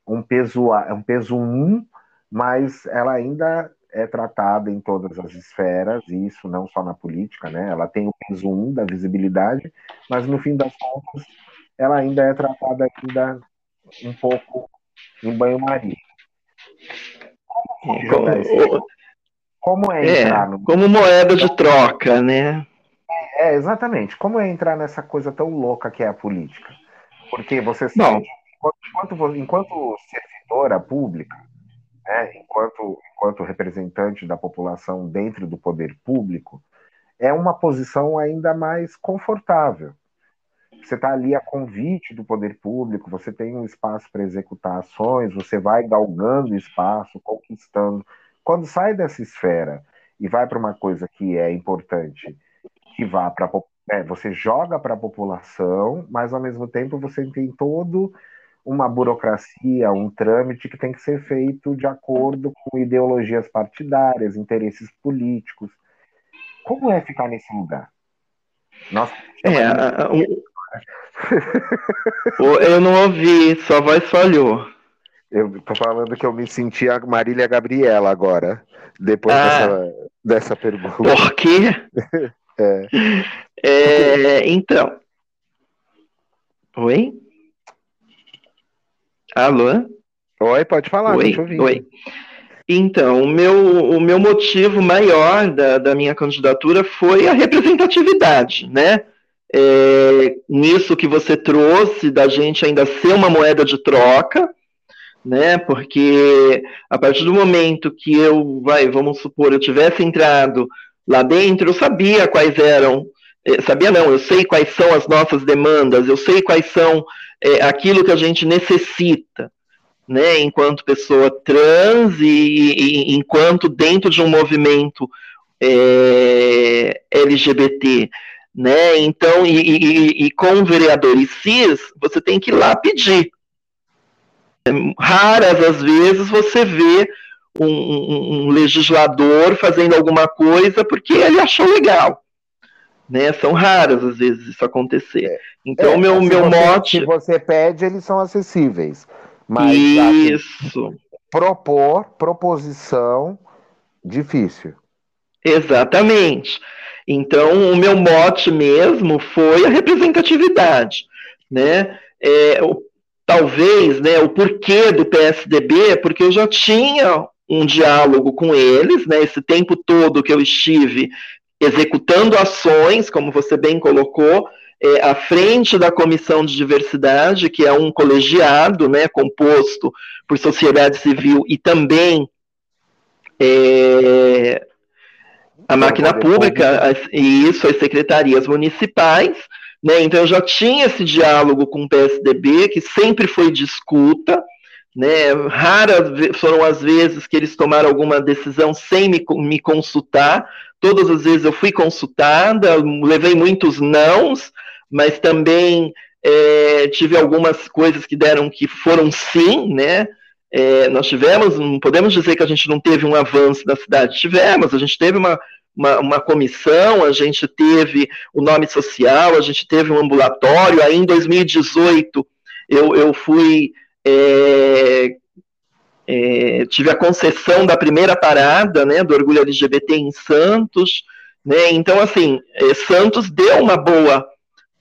um peso, um peso um, mas ela ainda é tratada em todas as esferas, e isso não só na política, né? Ela tem o peso um da visibilidade, mas no fim das contas, ela ainda é tratada ainda um pouco em banho-maria. É, como é, é entrar é, no... Como moeda de troca, né? É, exatamente. Como é entrar nessa coisa tão louca que é a política? Porque você sabe, enquanto, enquanto servidora pública, né, enquanto, enquanto representante da população dentro do poder público, é uma posição ainda mais confortável. Você está ali a convite do poder público, você tem um espaço para executar ações, você vai galgando espaço, conquistando quando sai dessa esfera e vai para uma coisa que é importante, que vá para é, você joga para a população, mas ao mesmo tempo você tem todo uma burocracia, um trâmite que tem que ser feito de acordo com ideologias partidárias, interesses políticos. Como é ficar nesse lugar? Nossa, é, <laughs> Eu não ouvi, sua voz falhou. Eu tô falando que eu me senti a Marília Gabriela agora, depois ah, dessa, dessa pergunta. Por quê? <laughs> é. é. Então. Oi? Alô? Oi, pode falar, oi, Oi. Então, o meu, o meu motivo maior da, da minha candidatura foi a representatividade, né? É, nisso que você trouxe, da gente ainda ser uma moeda de troca, né? Porque a partir do momento que eu, vai, vamos supor, eu tivesse entrado lá dentro, eu sabia quais eram, é, sabia não, eu sei quais são as nossas demandas, eu sei quais são é, aquilo que a gente necessita, né, enquanto pessoa trans e, e enquanto dentro de um movimento é, LGBT, né? Então, e, e, e, com vereadores cis, você tem que ir lá pedir. Raras as vezes você vê um, um, um legislador fazendo alguma coisa porque ele achou legal. Né? São raras as vezes isso acontecer. É, então, é, meu, meu você, mote. Se você pede, eles são acessíveis. Mas Isso. Assim, propor, proposição, difícil. Exatamente. Então, o meu mote mesmo foi a representatividade, né? É, o, talvez, né, o porquê do PSDB, porque eu já tinha um diálogo com eles, né, esse tempo todo que eu estive executando ações, como você bem colocou, é, à frente da Comissão de Diversidade, que é um colegiado né, composto por sociedade civil e também é, a máquina pública, as, e isso, as secretarias municipais. Né, então, eu já tinha esse diálogo com o PSDB, que sempre foi de escuta, né, raras foram as vezes que eles tomaram alguma decisão sem me, me consultar. Todas as vezes eu fui consultada, levei muitos nãos, mas também é, tive algumas coisas que deram que foram sim, né? É, nós tivemos, não podemos dizer que a gente não teve um avanço da cidade, tivemos, a gente teve uma, uma, uma, comissão, a gente teve o nome social, a gente teve um ambulatório, aí em 2018 eu, eu fui, é, é, tive a concessão da primeira parada, né, do Orgulho LGBT em Santos, né, então assim, é, Santos deu uma boa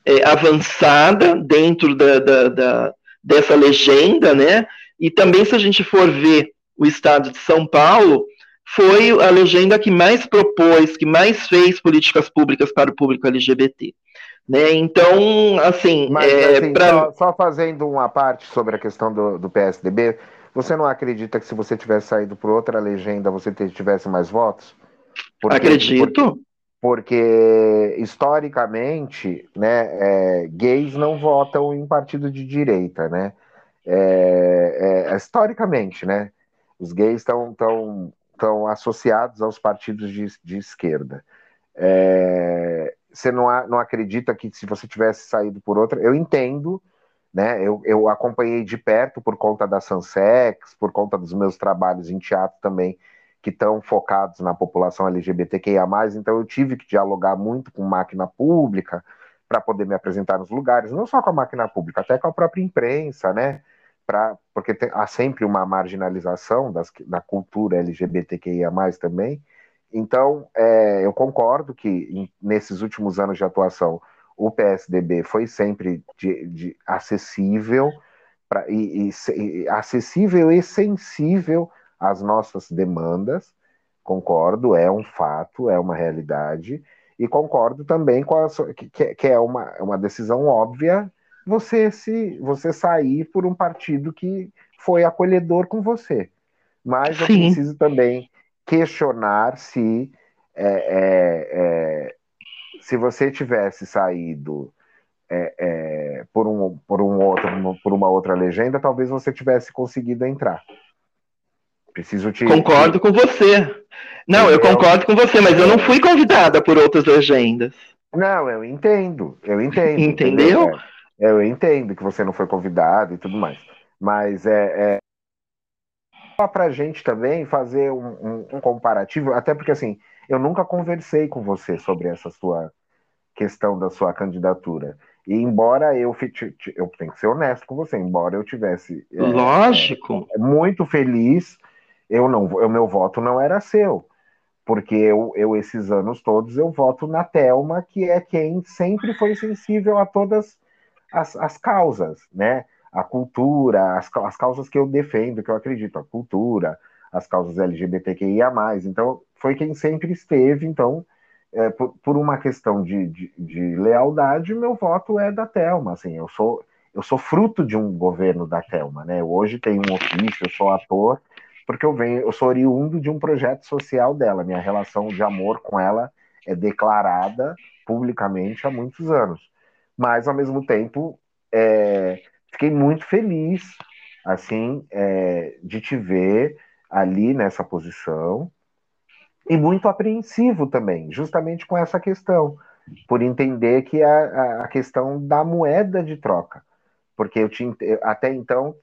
é, avançada dentro da, da, da, dessa legenda, né? E também, se a gente for ver o estado de São Paulo, foi a legenda que mais propôs, que mais fez políticas públicas para o público LGBT. Né? Então, assim, Mas, é, assim pra... só, só, fazendo uma parte sobre a questão do, do PSDB, você não acredita que se você tivesse saído por outra legenda, você tivesse mais votos? Porque, Acredito. Porque, porque historicamente, né, é, gays não votam em partido de direita, né? É, é, historicamente, né? Os gays estão tão, tão associados aos partidos de, de esquerda. É, você não, não acredita que se você tivesse saído por outra? Eu entendo, né? Eu, eu acompanhei de perto por conta da Sansex, por conta dos meus trabalhos em teatro também que estão focados na população LGBTQIA+, então eu tive que dialogar muito com máquina pública para poder me apresentar nos lugares, não só com a máquina pública, até com a própria imprensa, né? Pra, porque tem, há sempre uma marginalização das, da cultura LGBTQIA+, também. Então, é, eu concordo que em, nesses últimos anos de atuação, o PSDB foi sempre de, de acessível, pra, e, e, acessível e sensível as nossas demandas, concordo, é um fato, é uma realidade, e concordo também com a, que, que é uma, uma decisão óbvia você se você sair por um partido que foi acolhedor com você. Mas eu Sim. preciso também questionar se é, é, é, se você tivesse saído é, é, por, um, por, um outro, por uma outra legenda, talvez você tivesse conseguido entrar. Preciso te. Concordo com você. Não, eu concordo com você, mas eu não fui convidada por outras legendas. Não, eu entendo. Eu entendo. Entendeu? É, eu entendo que você não foi convidado e tudo mais. Mas é. Para a gente também fazer um, um, um, comparativo, até porque assim, eu nunca conversei com você sobre essa sua questão da sua candidatura. E embora eu, eu tenho que ser honesto com você, embora eu tivesse é, lógico é, muito feliz, eu não, o meu voto não era seu, porque eu, eu esses anos todos eu voto na Telma, que é quem sempre foi sensível a todas as, as causas, né? A cultura, as, as causas que eu defendo, que eu acredito, a cultura, as causas LGBTQIA+. Então, foi quem sempre esteve, então é, por, por, uma questão de, de, de, lealdade, meu voto é da Telma. Assim, eu sou eu sou fruto de um governo da Telma, né? Eu hoje tenho um ofício, eu sou ator, porque eu venho, eu sou oriundo de um projeto social dela. Minha relação de amor com ela é declarada publicamente há muitos anos. Mas ao mesmo tempo, é, fiquei muito feliz, assim, é, de te ver ali nessa posição. E muito apreensivo também, justamente com essa questão, por entender que a, a questão da moeda de troca, porque eu tinha, até então,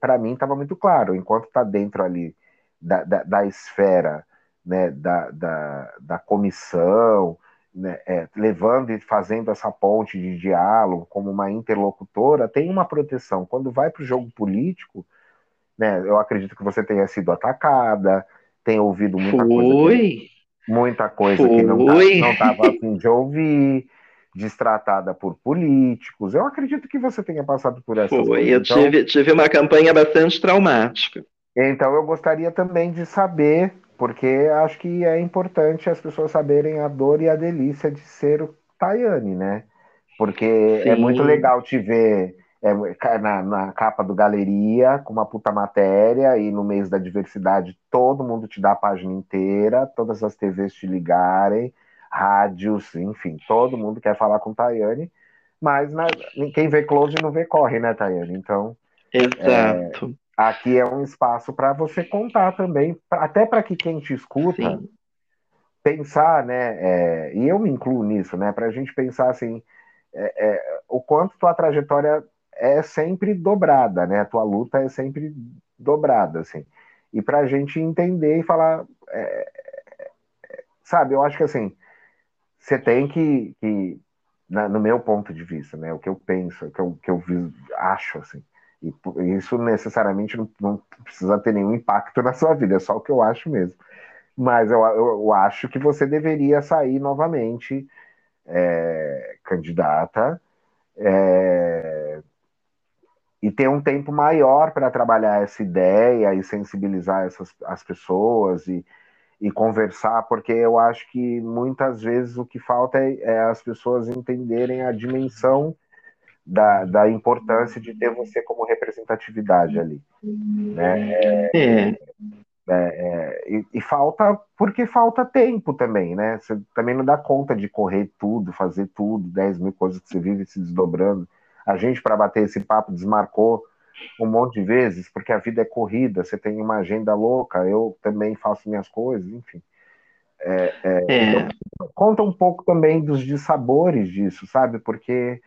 para mim estava muito claro, enquanto está dentro ali da, da, da esfera né, da, da, da comissão, né, é, levando e fazendo essa ponte de diálogo como uma interlocutora, tem uma proteção. Quando vai para o jogo político, né, eu acredito que você tenha sido atacada, tem ouvido muita Foi. coisa. Que, muita coisa Foi. que não estava afim de ouvir, destratada por políticos. Eu acredito que você tenha passado por essa Foi, coisas. eu então, tive, tive uma campanha bastante traumática. Então eu gostaria também de saber, porque acho que é importante as pessoas saberem a dor e a delícia de ser o Tayane, né? Porque é Sim. é muito legal te ver é, na, na, capa do Galeria, com uma puta matéria, e no mês da diversidade todo mundo te dá a página inteira, todas as TVs te ligarem, rádios, enfim, todo mundo quer falar com Tayane, mas na, quem vê close não vê corre, né, Tayane? Então. Exato. Aqui é um espaço para você contar também, até para que quem te escuta. Sim. Pensar, né? É, e eu me incluo nisso, né? Para a gente pensar assim, é, é, o quanto tua trajetória é sempre dobrada, né? A tua luta é sempre dobrada, assim. E para a gente entender e falar, é, é, sabe? Eu acho que assim, você tem que, que na, no meu ponto de vista, né? O que eu penso, o que eu, que eu acho, assim. E isso necessariamente não, não, precisa ter nenhum impacto na sua vida, é só o que eu acho mesmo. Mas eu, eu, eu acho que você deveria sair novamente é, candidata. É, e ter um tempo maior para trabalhar essa ideia e sensibilizar essas, as pessoas e, e conversar, porque eu acho que muitas vezes o que falta é, é as pessoas entenderem a dimensão da, da importância de ter você como representatividade ali. Né? É, é. é, é e, e, falta, porque falta tempo também, né? Você também não dá conta de correr tudo, fazer tudo, 10 mil coisas que você vive se desdobrando. A gente, para bater esse papo, desmarcou um monte de vezes, porque a vida é corrida, você tem uma agenda louca, eu também faço minhas coisas, enfim. É, é, é. Então, conta um pouco também dos dissabores disso, sabe? Porque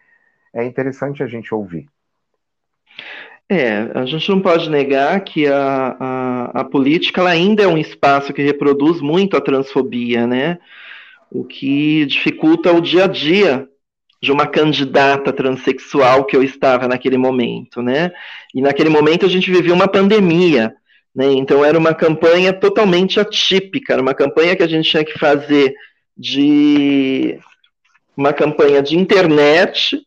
é interessante a gente ouvir. É, a gente não pode negar que a, a, a política ainda é um espaço que reproduz muito a transfobia, né? O que dificulta o dia a dia de uma candidata transexual que eu estava naquele momento, né? E naquele momento a gente vivia uma pandemia, né? Então era uma campanha totalmente atípica, era uma campanha que a gente tinha que fazer de uma campanha de internet,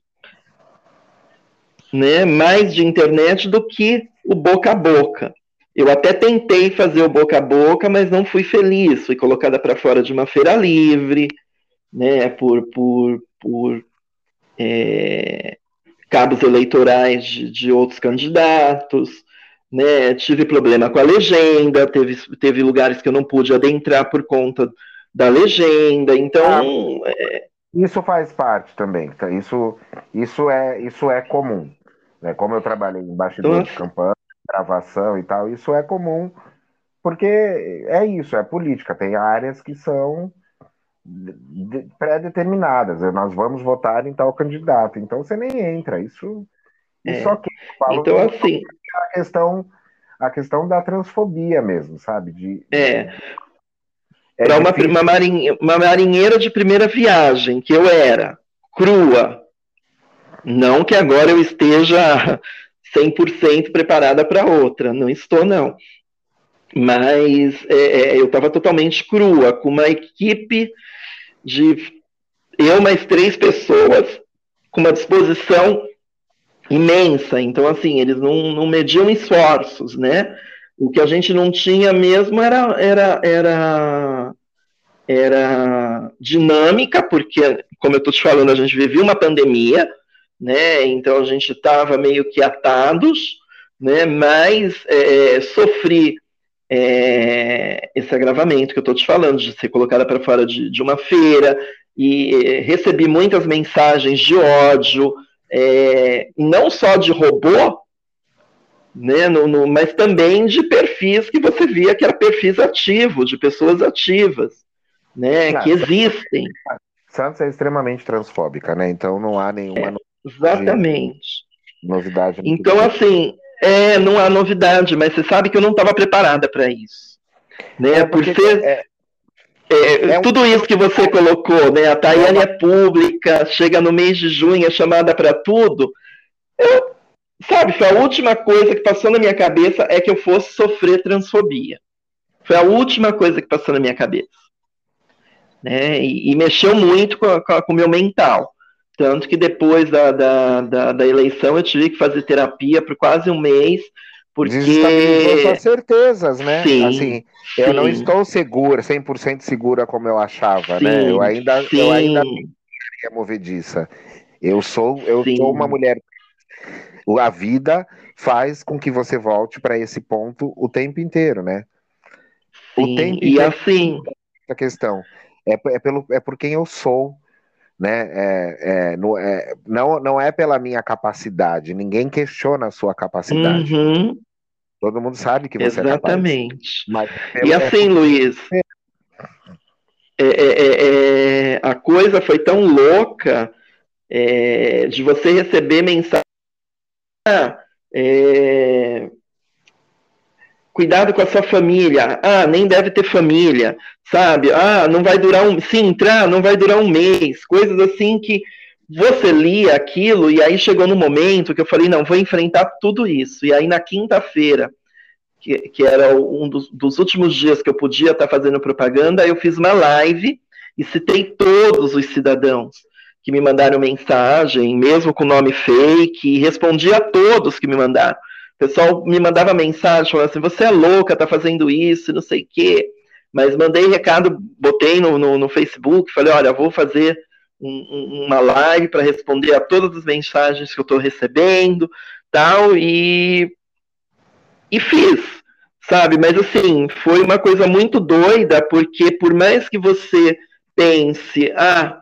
né? Mais de internet do que o boca a boca. Eu até tentei fazer o boca a boca, mas não fui feliz. Fui colocada para fora de uma feira livre, né? Por, por, por é, cabos eleitorais de, de, outros candidatos, né? tive problema com a legenda, teve, teve lugares que eu não pude adentrar por conta da legenda, então... Ah, é... Isso faz parte também, tá? isso, isso, é, isso é comum. Né? Como eu trabalhei em bastidor de campanha, gravação e tal, isso é comum, porque é isso, é política, tem áreas que são pré-determinadas. Nós vamos votar em tal candidato. Então você nem entra. Isso, isso é. ok. Falo então, assim. A questão, a questão da transfobia mesmo, sabe? De, é. é Para uma, uma marinheira de primeira viagem, que eu era, crua, Não que agora eu esteja <laughs> 100% preparada para outra, não estou, não. Mas é, é eu estava totalmente crua, com uma equipe de eu mais três pessoas, com uma disposição imensa. Então, assim, eles não, não mediam esforços, né? O que a gente não tinha mesmo era, era, era, era dinâmica, porque, como eu estou te falando, a gente vivia uma pandemia, né? Então a gente estava meio que atados, né? Mas é, é, sofri é, esse agravamento que eu estou te falando, de ser colocada para fora de, de, uma feira, e é, recebi muitas mensagens de ódio, é, não só de robô, né, no, no, mas também de perfis que você via que eram perfis ativos, de pessoas ativas, né, que existem. Santos é extremamente transfóbica, né? Então não há nenhuma é, exatamente novidade. Então assim, é, não há novidade, mas você sabe que eu não estava preparada para isso, né? É Por ser é, é, é tudo isso que você colocou, né? A Tayane é pública, chega no mês de junho, é chamada para tudo. Eu, sabe, foi a última coisa que passou na minha cabeça é que eu fosse sofrer transfobia. Foi a última coisa que passou na minha cabeça. Né? E, e mexeu muito com, com o meu mental. Tanto que depois da, da, da, da, eleição eu tive que fazer terapia por quase um mês, porque... Desestabilizou suas certezas, né? Sim, assim, sim. eu não estou segura, 100% segura como eu achava, sim, né? Eu ainda, sim. eu ainda queria movediça. Eu sou, eu sim. sou uma mulher. A vida faz com que você volte para esse ponto o tempo inteiro, né? Sim, o tempo e inteiro. assim. A questão é, é, pelo, é por quem eu sou, né? É, é, no, é, não, não é pela minha capacidade. Ninguém questiona a sua capacidade. Uhum. Todo mundo sabe que você Exatamente. é capaz. Exatamente. E assim, Luiz, é, é, é, a coisa foi tão louca de você receber mensagem. Cuidado com a sua família. Ah, nem deve ter família, sabe? Ah, não vai durar um. Se entrar, não vai durar um mês. Coisas assim que você lia aquilo e aí chegou no momento que eu falei, não, vou enfrentar tudo isso. E aí na quinta-feira, que, que era um dos, dos, últimos dias que eu podia estar fazendo propaganda, eu fiz uma live e citei todos os cidadãos que me mandaram mensagem, mesmo com nome fake, e respondi a todos que me mandaram. O pessoal me mandava mensagem falando assim, você é louca, tá fazendo isso, não sei o quê. Mas mandei recado, botei no, no, no Facebook, falei, olha, vou fazer um, uma live para responder a todas as mensagens que eu estou recebendo, tal, e, e fiz, sabe? Mas assim, foi uma coisa muito doida, porque por mais que você pense, ah,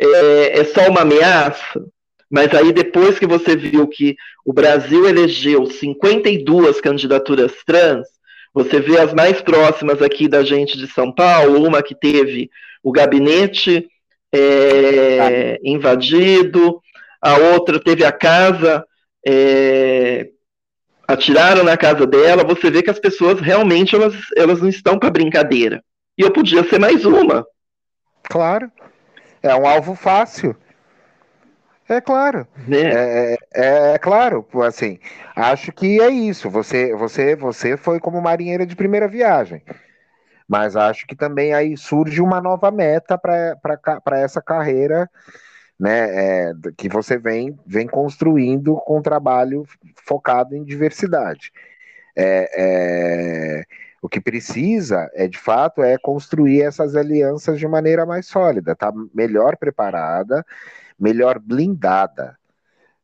é, é só uma ameaça, mas aí depois que você viu que o Brasil elegeu 52 candidaturas trans, você vê as mais próximas aqui da gente de São Paulo, uma que teve o gabinete é, invadido, a outra teve a casa, é, atiraram na casa dela, você vê que as pessoas realmente elas, elas não estão para brincadeira. E eu podia ser mais uma. Claro. É um alvo fácil. É claro. Né? É, é, é, claro, assim, acho que é isso. Você, você, você foi como marinheira de primeira viagem. Mas acho que também aí surge uma nova meta para essa carreira né, é, que você vem, vem construindo com um trabalho focado em diversidade. É, é, o que precisa é de fato é construir essas alianças de maneira mais sólida, tá melhor preparada, melhor blindada,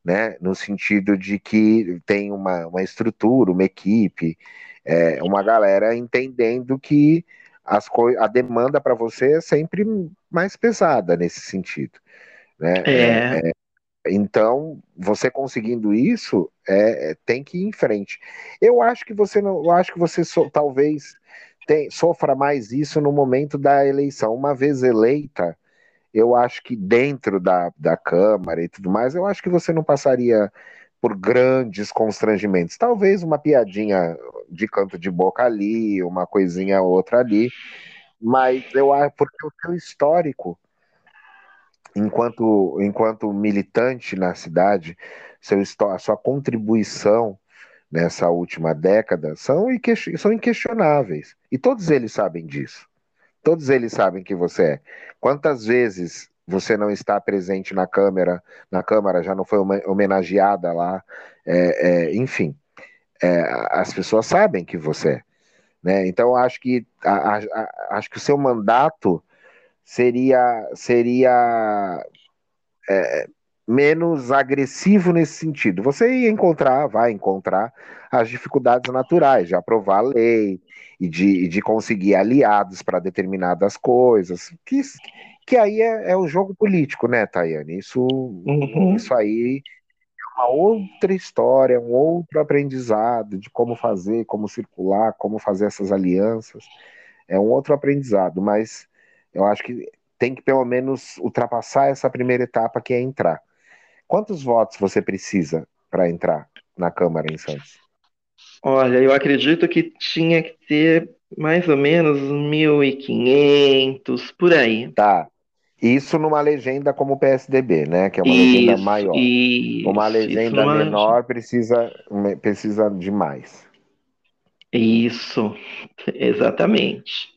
né, no sentido de que tem uma, uma estrutura, uma equipe, é, uma galera entendendo que as a demanda para você é sempre mais pesada nesse sentido. Né? É. É, é então, você conseguindo isso, é, é, tem que ir em frente. Eu acho que você não, eu acho que você so, talvez tem, sofra mais isso no momento da eleição. Uma vez eleita, eu acho que dentro da, da Câmara e tudo mais, eu acho que você não passaria por grandes constrangimentos. Talvez uma piadinha de canto de boca ali, uma coisinha outra ali, mas eu acho porque o seu histórico enquanto, enquanto militante na cidade, seu, a sua contribuição nessa última década são, são inquestionáveis. E todos eles sabem disso. Todos eles sabem que você é. Quantas vezes você não está presente na Câmara, na Câmara já não foi homenageada lá, é, é, enfim, é, as pessoas sabem que você é. Né? Então acho que a, a, acho que o seu mandato seria seria é, menos agressivo nesse sentido. Você ia encontrar, vai encontrar as dificuldades naturais de aprovar a lei e de, de conseguir aliados para determinadas coisas, que, que aí é, é, o jogo político, né, Tayane? Isso, uhum. isso aí é uma outra história, um outro aprendizado de como fazer, como circular, como fazer essas alianças. É um outro aprendizado, mas eu acho que tem que pelo menos ultrapassar essa primeira etapa que é entrar. Quantos votos você precisa para entrar na Câmara em Santos? Olha, eu acredito que tinha que ter mais ou menos 1.500, por aí. Tá. Isso numa legenda como PSDB, né? Que é uma isso, legenda maior. Isso, uma legenda isso menor precisa, precisa de mais. Isso, exatamente.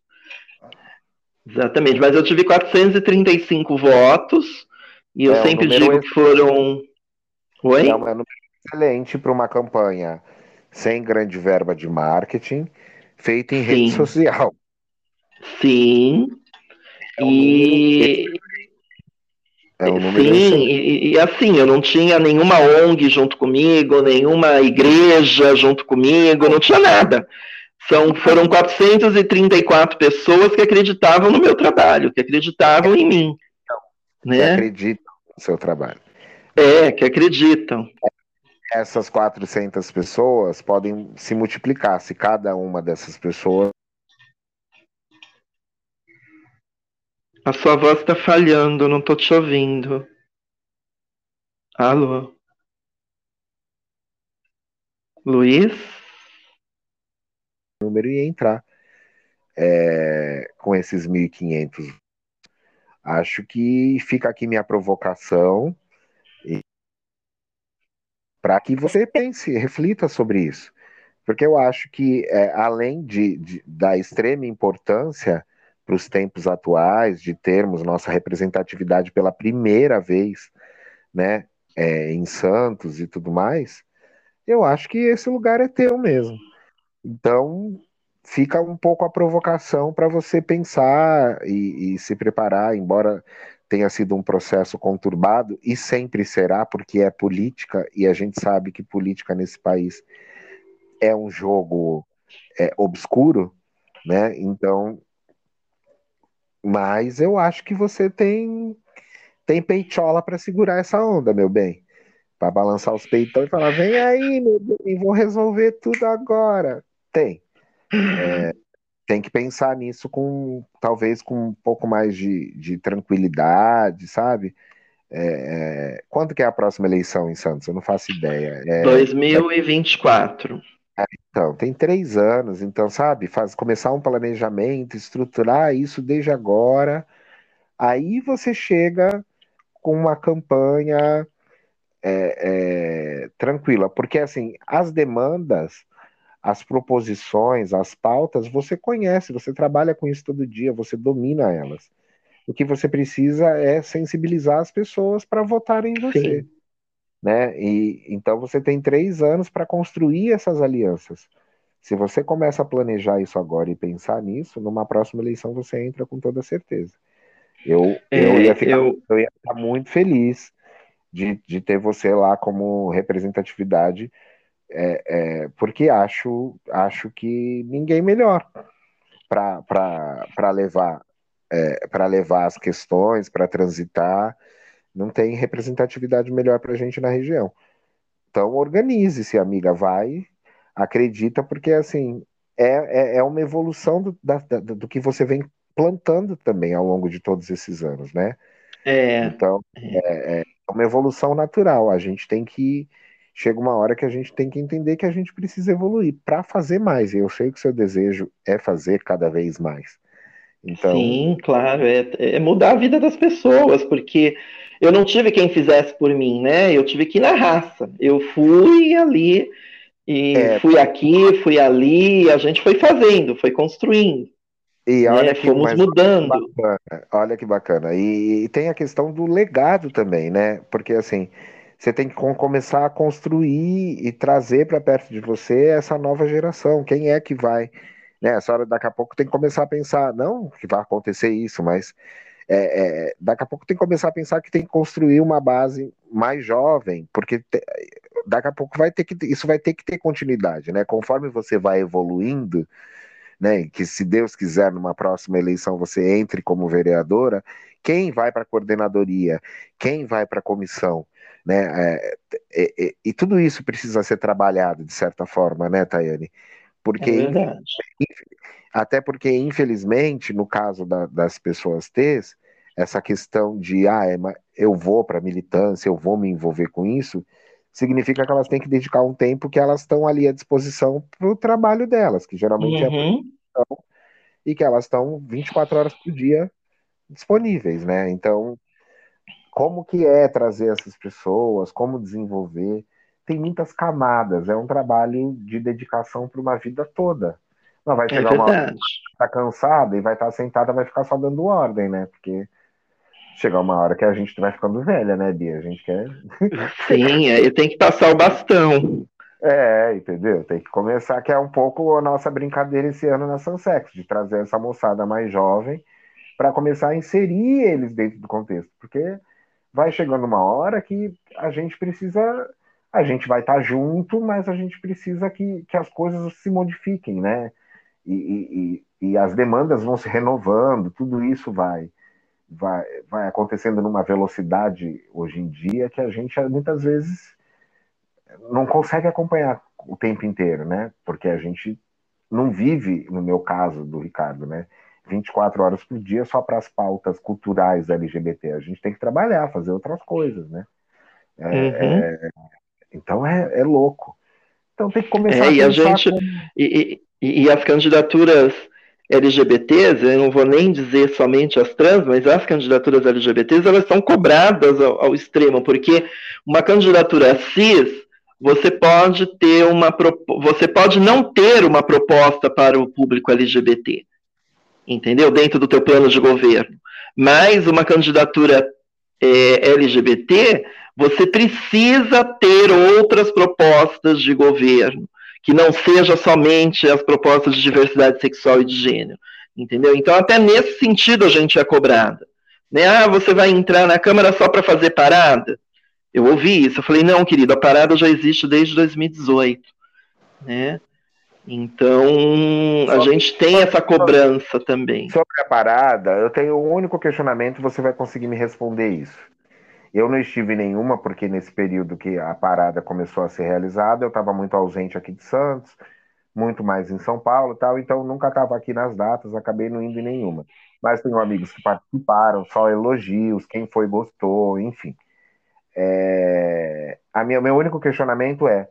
Exatamente, mas eu tive 435 votos e eu é, sempre digo que foram. Oi? É um número excelente para uma campanha sem grande verba de marketing, feita em Sim. rede social. Sim. É um e. É um número Sim, e, e, assim, eu não tinha nenhuma ONG junto comigo, nenhuma igreja junto comigo, não tinha nada. São, foram 434 pessoas que acreditavam no meu trabalho, que acreditavam em mim. Né? Que acreditam no seu trabalho. É, que acreditam. Essas 400 pessoas podem se multiplicar se cada uma dessas pessoas. A sua voz está falhando, não estou te ouvindo. Alô? Luiz? Número e entrar é, com esses 1.500. Acho que fica aqui minha provocação para que você pense, reflita sobre isso. Porque eu acho que, é, além de, de, da extrema importância para os tempos atuais, de termos nossa representatividade pela primeira vez né, é, em Santos e tudo mais, eu acho que esse lugar é teu mesmo. Então, fica um pouco a provocação para você pensar e, e, se preparar, embora tenha sido um processo conturbado, e sempre será, porque é política, e a gente sabe que política nesse país é um jogo é, obscuro, né? Então, mas eu acho que você tem tem peitola para segurar essa onda, meu bem. Para balançar os peitão e falar: vem aí, meu bem, vou resolver tudo agora. Tem. É, tem que pensar nisso com talvez com um pouco mais de, de tranquilidade, sabe? É, é, quando que é a próxima eleição em Santos? Eu não faço ideia. É, 2024. É, então, tem três anos, então, sabe, faz, começar um planejamento, estruturar isso desde agora. Aí você chega com uma campanha é, é, tranquila, porque assim, as demandas as proposições, as pautas, você conhece, você trabalha com isso todo dia, você domina elas. O que você precisa é sensibilizar as pessoas para votarem em você. Sim. Né? E, então você tem três anos para construir essas alianças. Se você começa a planejar isso agora e pensar nisso, numa próxima eleição você entra com toda certeza. Eu, é, eu, ia, ficar, eu... eu ia ficar muito feliz de, de ter você lá como representatividade é, é, porque acho, acho que ninguém melhor para levar é, para levar as questões, para transitar, não tem representatividade melhor para a gente na região. Então organize-se, amiga, vai, acredita, porque assim é, é, é uma evolução do, da, do que você vem plantando também ao longo de todos esses anos, né? É. Então é, é uma evolução natural. A gente tem que chega uma hora que a gente tem que entender que a gente precisa evoluir para fazer mais. E eu sei que o seu desejo é fazer cada vez mais. Então... Sim, claro, é, é mudar a vida das pessoas, porque eu não tive quem fizesse por mim, né? Eu tive que ir na raça. Eu fui ali, e é, fui aqui, fui ali, a gente foi fazendo, foi construindo. E né? olha né? que, Fomos mudando. Bacana, olha que bacana. E, e, tem a questão do legado também, né? Porque assim, você tem que começar a construir e trazer para perto de você essa nova geração. Quem é que vai né? Essa hora daqui a pouco tem que começar a pensar, não que vai acontecer isso, mas é, é, daqui a pouco tem que começar a pensar que tem que construir uma base mais jovem, porque te, daqui a pouco vai ter que isso vai ter que ter continuidade, né? Conforme você vai evoluindo, né? Que se Deus quiser numa próxima eleição você entre como vereadora, quem vai para a coordenadoria, quem vai para a comissão, né? É, é, é, e tudo isso precisa ser trabalhado de certa forma, né, Tayane? Porque, é até porque, infelizmente, no caso da, das pessoas T, essa questão de, ah, é, eu vou para militância, eu vou me envolver com isso, significa que elas têm que dedicar um tempo que elas estão ali à disposição para o trabalho delas, que geralmente é uhum. é a e que elas estão 24 horas por dia disponíveis, né? Então, como que é trazer essas pessoas, como desenvolver, tem muitas camadas, é um trabalho de dedicação para uma vida toda. Não vai é chegar é uma hora que tá cansada e vai estar tá sentada, vai ficar só dando ordem, né? Porque chegar uma hora que a gente vai ficando velha, né, Bia? A gente quer. <laughs> Sim, aí tem que passar o bastão. É, entendeu? Tem que começar, que é um pouco a nossa brincadeira esse ano na Sunsex, de trazer essa moçada mais jovem para começar a inserir eles dentro do contexto, porque vai chegando uma hora que a gente precisa a gente vai estar junto, mas a gente precisa que, que as coisas se modifiquem, né? E, e, e as demandas vão se renovando, tudo isso vai, vai, vai acontecendo numa velocidade hoje em dia que a gente muitas vezes não consegue acompanhar o tempo inteiro, né? Porque a gente não vive, no meu caso do Ricardo, né? 24 horas por dia só para as pautas culturais LGBT. A gente tem que trabalhar, fazer outras coisas, né? É, uhum. é, então é, é louco. Então tem que começar é, a e a gente como... e, e, e, as candidaturas LGBTs, eu não vou nem dizer somente as trans, mas as candidaturas LGBTs, elas são cobradas ao, ao extremo, porque uma candidatura cis, você pode ter uma você pode não ter uma proposta para o público LGBT, entendeu? Dentro do teu plano de governo. Mas uma candidatura é, LGBT, você precisa ter outras propostas de governo, que não seja somente as propostas de diversidade sexual e de gênero, entendeu? Então, até nesse sentido a gente é cobrada. Né? Ah, você vai entrar na Câmara só para fazer parada? Eu ouvi isso, eu falei, não, querido, a parada já existe desde 2018, né? Então, a gente tem essa cobrança também. Sobre a parada, eu tenho um único questionamento, você vai conseguir me responder isso. Eu não estive em nenhuma, porque nesse período que a parada começou a ser realizada, eu estava muito ausente aqui de Santos, muito mais em São Paulo e tal, então nunca estava aqui nas datas, acabei não indo em nenhuma. Mas tenho amigos que participaram, só elogios, quem foi gostou, enfim. É... A minha, meu único questionamento é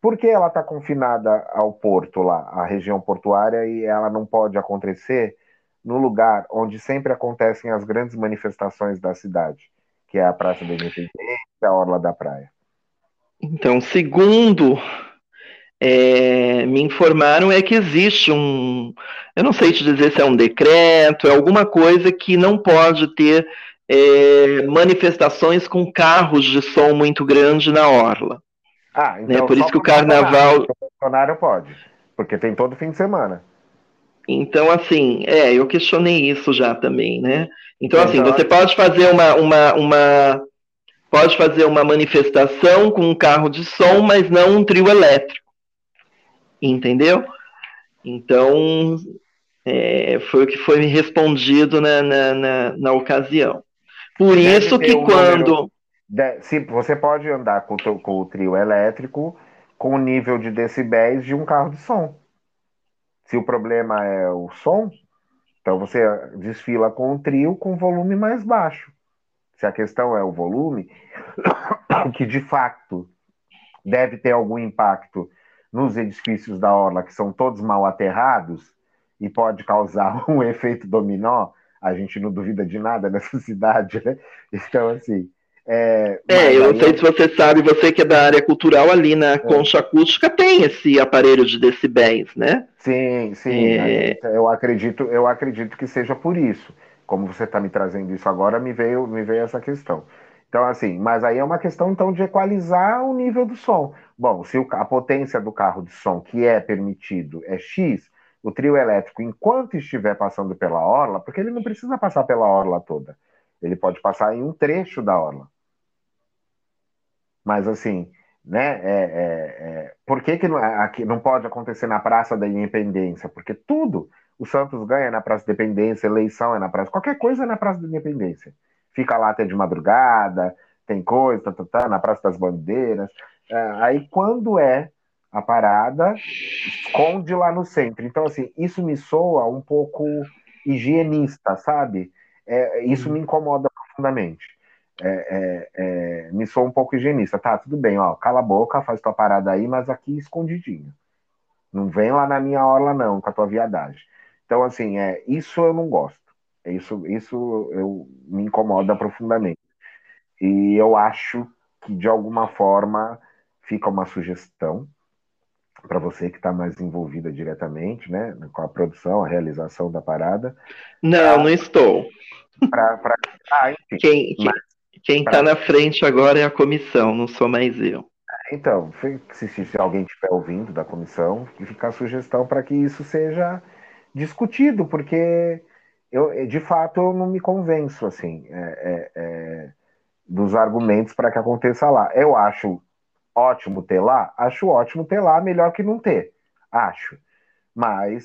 por que ela está confinada ao porto lá, à região portuária, e ela não pode acontecer no lugar onde sempre acontecem as grandes manifestações da cidade? que é a Praça da Independência, a Orla da Praia. Então, segundo é, me informaram, é que existe um. Eu não sei te dizer se é um decreto, é alguma coisa que não pode ter é, manifestações com carros de som muito grande na Orla. Ah, então né? Por isso que o carnaval. O funcionário pode, porque tem todo fim de semana. Então, assim, é, eu questionei isso já também, né? Então, assim, você pode fazer uma, uma, uma pode fazer uma manifestação com um carro de som, mas não um trio elétrico. Entendeu? Então, é, foi o que foi me respondido na, na, na, na ocasião. Por Deve isso que um quando. Número, de, se, você pode andar com, com o trio elétrico com o nível de decibéis de um carro de som. Se o problema é o som, então você desfila com o trio com volume mais baixo. Se a questão é o volume, <coughs> que de fato deve ter algum impacto nos edifícios da orla que são todos mal aterrados, e pode causar <laughs> um efeito dominó, a gente não duvida de nada nessa <laughs> cidade, né? Então, assim. É, é eu não sei se você sabe, você que é da área cultural, ali na é. concha acústica tem esse aparelho de decibéis, né? Sim, sim. É... Eu, acredito, eu acredito que seja por isso. Como você está me trazendo isso agora, me veio, me veio essa questão. Então, assim, mas aí é uma questão então de equalizar o nível do som. Bom, se a potência do carro de som que é permitido é X, o trio elétrico, enquanto estiver passando pela orla, porque ele não precisa passar pela orla toda, ele pode passar em um trecho da orla. Mas assim, né? É, é, é, por que, que não, aqui não pode acontecer na Praça da Independência? Porque tudo o Santos ganha na Praça da Independência, eleição é na Praça, qualquer coisa é na Praça da Independência. Fica lá até de madrugada, tem coisa, tá, tá, tá, na Praça das Bandeiras. É, aí quando é a parada, esconde lá no centro. Então, assim, isso me soa um pouco higienista, sabe? É, isso me incomoda profundamente. É, é, é, me soa um pouco higienista. Tá, tudo bem, ó, cala a boca, faz tua parada aí, mas aqui escondidinho. Não vem lá na minha orla, não, com a tua viadagem. Então, assim, é, isso eu não gosto. Isso, isso eu, me incomoda profundamente. E eu acho que, de alguma forma, fica uma sugestão para você que está mais envolvida diretamente, né, com a produção, a realização da parada. Não, pra, não estou. Pra, pra... Ah, enfim, quem quem está na frente agora é a comissão, não sou mais eu. Então, se, se alguém estiver ouvindo da comissão, fica a sugestão para que isso seja discutido, porque eu, de fato, eu não me convenço assim é, é, é, dos argumentos para que aconteça lá. Eu acho ótimo ter lá? Acho ótimo ter lá, melhor que não ter. Acho. Mas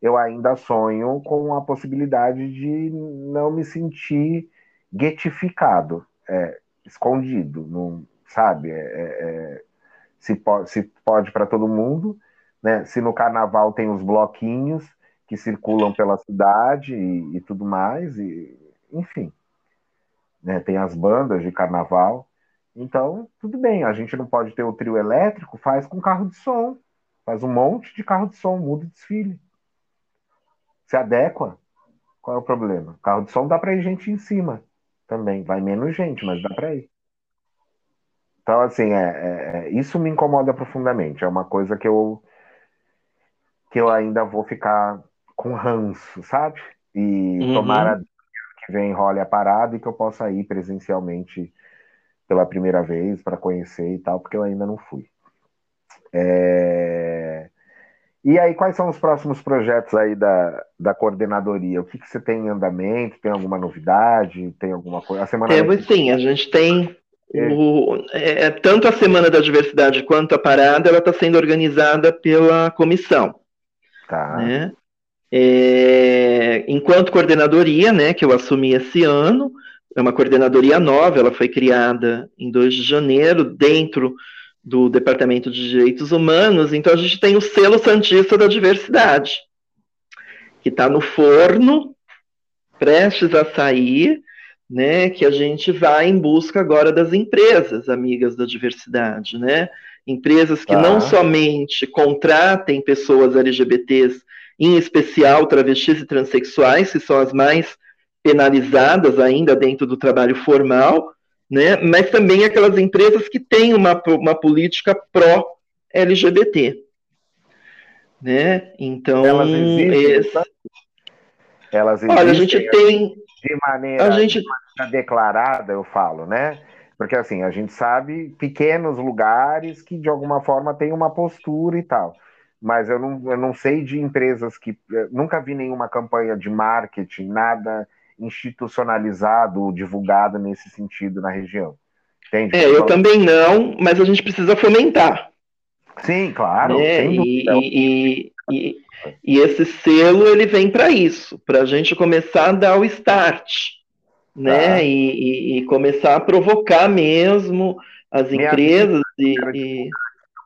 eu ainda sonho com a possibilidade de não me sentir guetificado, é, escondido, não, sabe? É, é, é se pode, se pode para todo mundo, né? Se no carnaval tem os bloquinhos que circulam pela cidade e, e tudo mais, e, enfim, né? Tem as bandas de carnaval. Então, tudo bem, a gente não pode ter o trio elétrico, faz com carro de som. Faz um monte de carro de som, muda o desfile. Se adequa. Qual é o problema? Carro de som dá para ir gente em cima também. Vai menos gente, mas dá para ir. Então, assim, é, é, é, isso me incomoda profundamente. É uma coisa que eu que eu ainda vou ficar com ranço, sabe? E uhum. tomara que vem role a parada e que eu possa ir presencialmente pela primeira vez para conhecer e tal, porque eu ainda não fui. É... E aí, quais são os próximos projetos aí da, da coordenadoria? O que, que você tem em andamento? Tem alguma novidade? Tem alguma coisa? A semana Temos sim, a gente tem é. o, é, tanto a Semana da Diversidade quanto a parada, ela está sendo organizada pela comissão. Tá. Né? É, enquanto coordenadoria, né, que eu assumi esse ano, é uma coordenadoria nova, ela foi criada em 2 de janeiro, dentro do Departamento de Direitos Humanos, então a gente tem o selo Santista da Diversidade, que está no forno, prestes a sair, né, que a gente vai em busca agora das empresas amigas da diversidade, né, empresas que não somente contratem pessoas LGBTs, em especial travestis e transexuais, que são as mais penalizadas ainda dentro do trabalho formal, né? mas também aquelas empresas que têm uma, uma política pró-LGBT. Né? Então, elas existem, esse... elas existem, Olha, a gente tem de maneira, a gente... de maneira declarada, eu falo, né? Porque assim, a gente sabe pequenos lugares que de alguma forma tem uma postura e tal. Mas eu não, eu não sei de empresas que. Nunca vi nenhuma campanha de marketing, nada institucionalizado, divulgado nesse sentido na região. Entende? É, eu também não, mas a gente precisa fomentar. Sim, claro. É, e, e, e, e, esse selo ele vem para isso, para a gente começar a dar o start, né? Tá. E, começar a provocar mesmo as empresas avisa, e,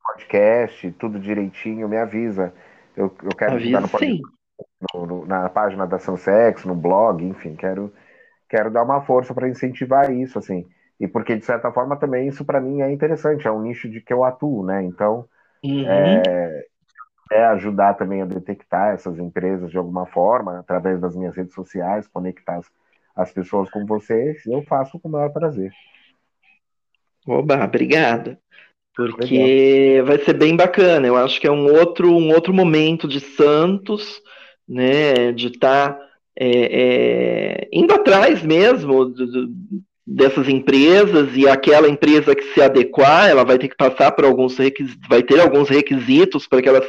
podcast, tudo direitinho, me avisa. Eu, eu quero avisa, no podcast. Sim no, no, na página da Sansex, no blog, enfim, quero, quero dar uma força para incentivar isso, assim. E porque, de certa forma, também isso para mim é interessante, é um nicho de que eu atuo, né? Então, uhum. é, é ajudar também a detectar essas empresas de alguma forma, através das minhas redes sociais, conectar as, as pessoas com vocês, eu faço com o maior prazer. Oba, obrigado. Porque Legal. vai ser bem bacana. Eu acho que é um outro, um outro momento de Santos, né? De estar tá, é, é, indo atrás mesmo do, dessas empresas e aquela empresa que se adequar, ela vai ter que passar por alguns requisitos, vai ter alguns requisitos para que ela,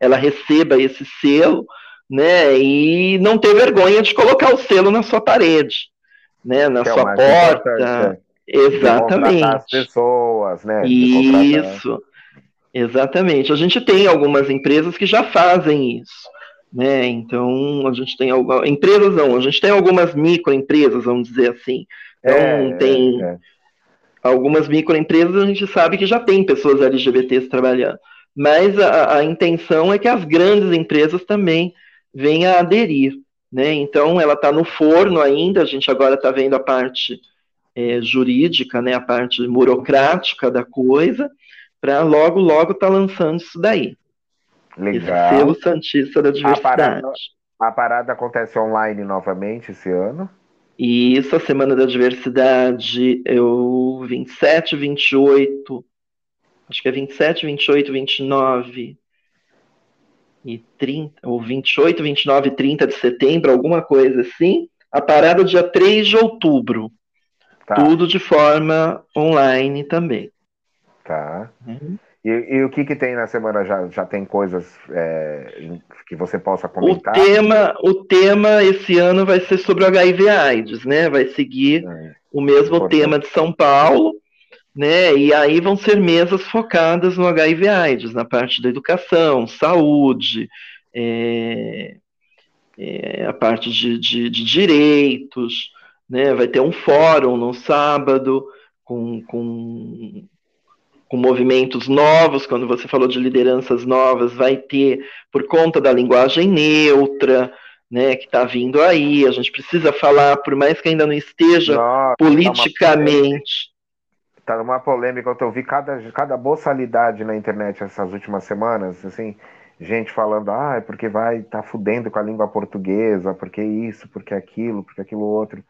ela receba esse selo, né? E não ter vergonha de colocar o selo na sua parede, né? Na que é sua é porta. Exatamente. as pessoas, né? Isso. Exatamente. A gente tem algumas empresas que já fazem isso. Né? Então, a gente tem algumas. Empresas não, a gente tem algumas microempresas, vamos dizer assim, então, é, tem é. algumas microempresas, a gente sabe que já tem pessoas LGBTs trabalhando. Mas a, a intenção é que as grandes empresas também venham a aderir. Né? Então, ela está no forno ainda, a gente agora está vendo a parte é, jurídica, né, a parte burocrática da coisa, para logo, logo estar tá lançando isso daí. Legal. Esse selo Santista da Diversidade. A parada, a parada acontece online novamente esse ano? E isso, a Semana da Diversidade, eu 27, 28, acho que é 27, 28, 29 e 30, ou 28, 29 e 30 de setembro, alguma coisa assim. A parada dia 3 de outubro. Tá. Tudo de forma online também. Tá. Uhum. E, e, o que, que tem na semana? Já, já tem coisas é, que você possa comentar? O tema, o tema esse ano vai ser sobre o HIV AIDS, né? Vai seguir é, o mesmo importante. tema de São Paulo, né? E aí vão ser mesas focadas no HIV AIDS, na parte da educação, saúde, é, é, a parte de, de, de direitos, né? Vai ter um fórum no sábado com, com com movimentos novos, quando você falou de lideranças novas, vai ter por conta da linguagem neutra, né, que está vindo aí. A gente precisa falar, por mais que ainda não esteja Nossa, politicamente. Está numa polêmica, eu ouvi cada, cada boçalidade na internet essas últimas semanas, assim, gente falando, ah, é porque vai estar tá fudendo com a língua portuguesa, porque isso, porque aquilo, porque aquilo outro.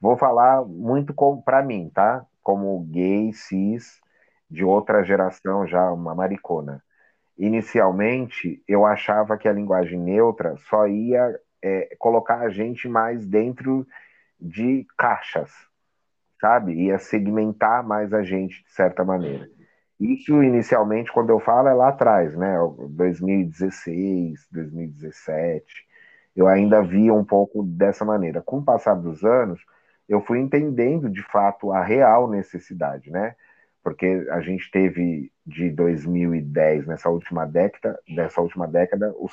Vou falar muito para mim, tá? Como gay, cis, de outra geração já, uma maricona. Inicialmente, eu achava que a linguagem neutra só ia é, colocar a gente mais dentro de caixas, sabe? Ia segmentar mais a gente, de certa maneira. Isso, inicialmente, quando eu falo, é lá atrás, né? 2016, 2017. Eu ainda via um pouco dessa maneira. Com o passar dos anos, eu fui entendendo, de fato, a real necessidade, né? Porque a gente teve de 2010 nessa última década, dessa última década, o,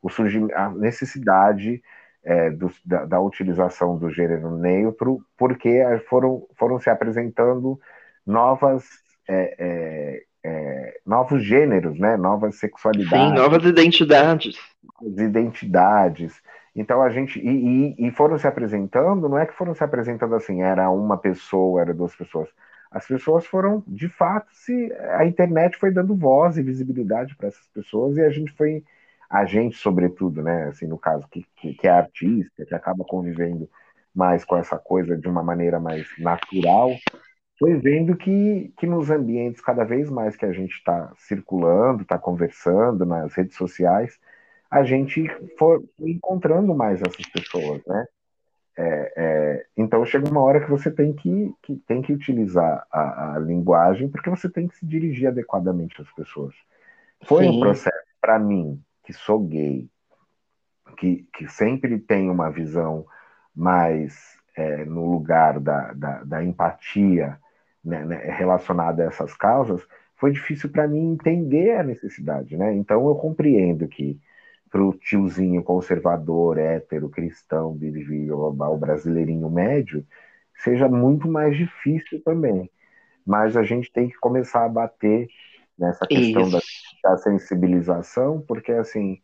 o surgimento, a necessidade é, do, da, da, utilização do gênero neutro, porque foram, foram se apresentando novas é, é, é, novos gêneros, né? Novas sexualidades. Sim, novas identidades. Novas identidades. Então a gente e, e, e foram se apresentando, não é que foram se apresentando assim, era uma pessoa, era duas pessoas as pessoas foram, de fato, se a internet foi dando voz e visibilidade para essas pessoas e a gente foi, a gente, sobretudo, né, assim, no caso, que, que, é artista, que acaba convivendo mais com essa coisa de uma maneira mais natural, foi vendo que, que nos ambientes cada vez mais que a gente está circulando, está conversando nas redes sociais, a gente foi encontrando mais essas pessoas, né? É, é, então chega uma hora que você tem que, que tem que utilizar a, a, linguagem porque você tem que se dirigir adequadamente às pessoas. Foi Sim. um processo para mim que sou gay, que, que sempre tem uma visão mais é, no lugar da, da, da empatia né, né, relacionada a essas causas, foi difícil para mim entender a necessidade, né? Então eu compreendo que para o tiozinho conservador, hétero, cristão, o brasileirinho médio, seja muito mais difícil também. Mas a gente tem que começar a bater nessa questão da, da, sensibilização, porque assim,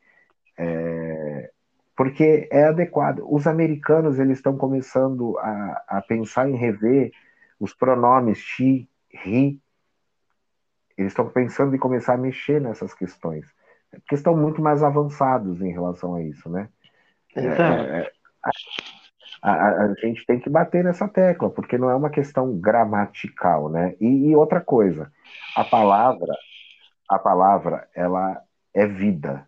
é, porque é adequado. Os americanos eles estão começando a, a pensar em rever os pronomes she, he. Eles estão pensando em começar a mexer nessas questões porque estão muito mais avançados em relação a isso, né? Exato. É, é a, a, a, gente tem que bater nessa tecla, porque não é uma questão gramatical, né? E, e outra coisa, a palavra, a palavra, ela é vida.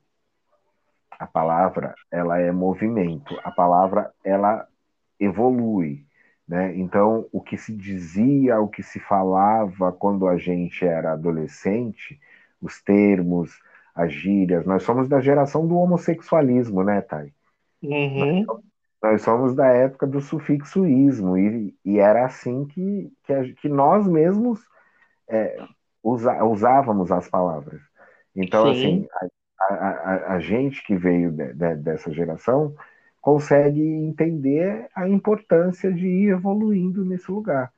A palavra, ela é movimento. A palavra, ela evolui. Né? Então, o que se dizia, o que se falava quando a gente era adolescente, os termos, as gírias, nós somos da geração do homossexualismo, né, Thay? Uhum. Nós, nós, somos da época do sufixoísmo, e, e era assim que, que, a, que nós mesmos é, usa, usávamos as palavras. Então, Sim. assim, a, a, a, gente que veio de, de, dessa geração consegue entender a importância de ir evoluindo nesse lugar.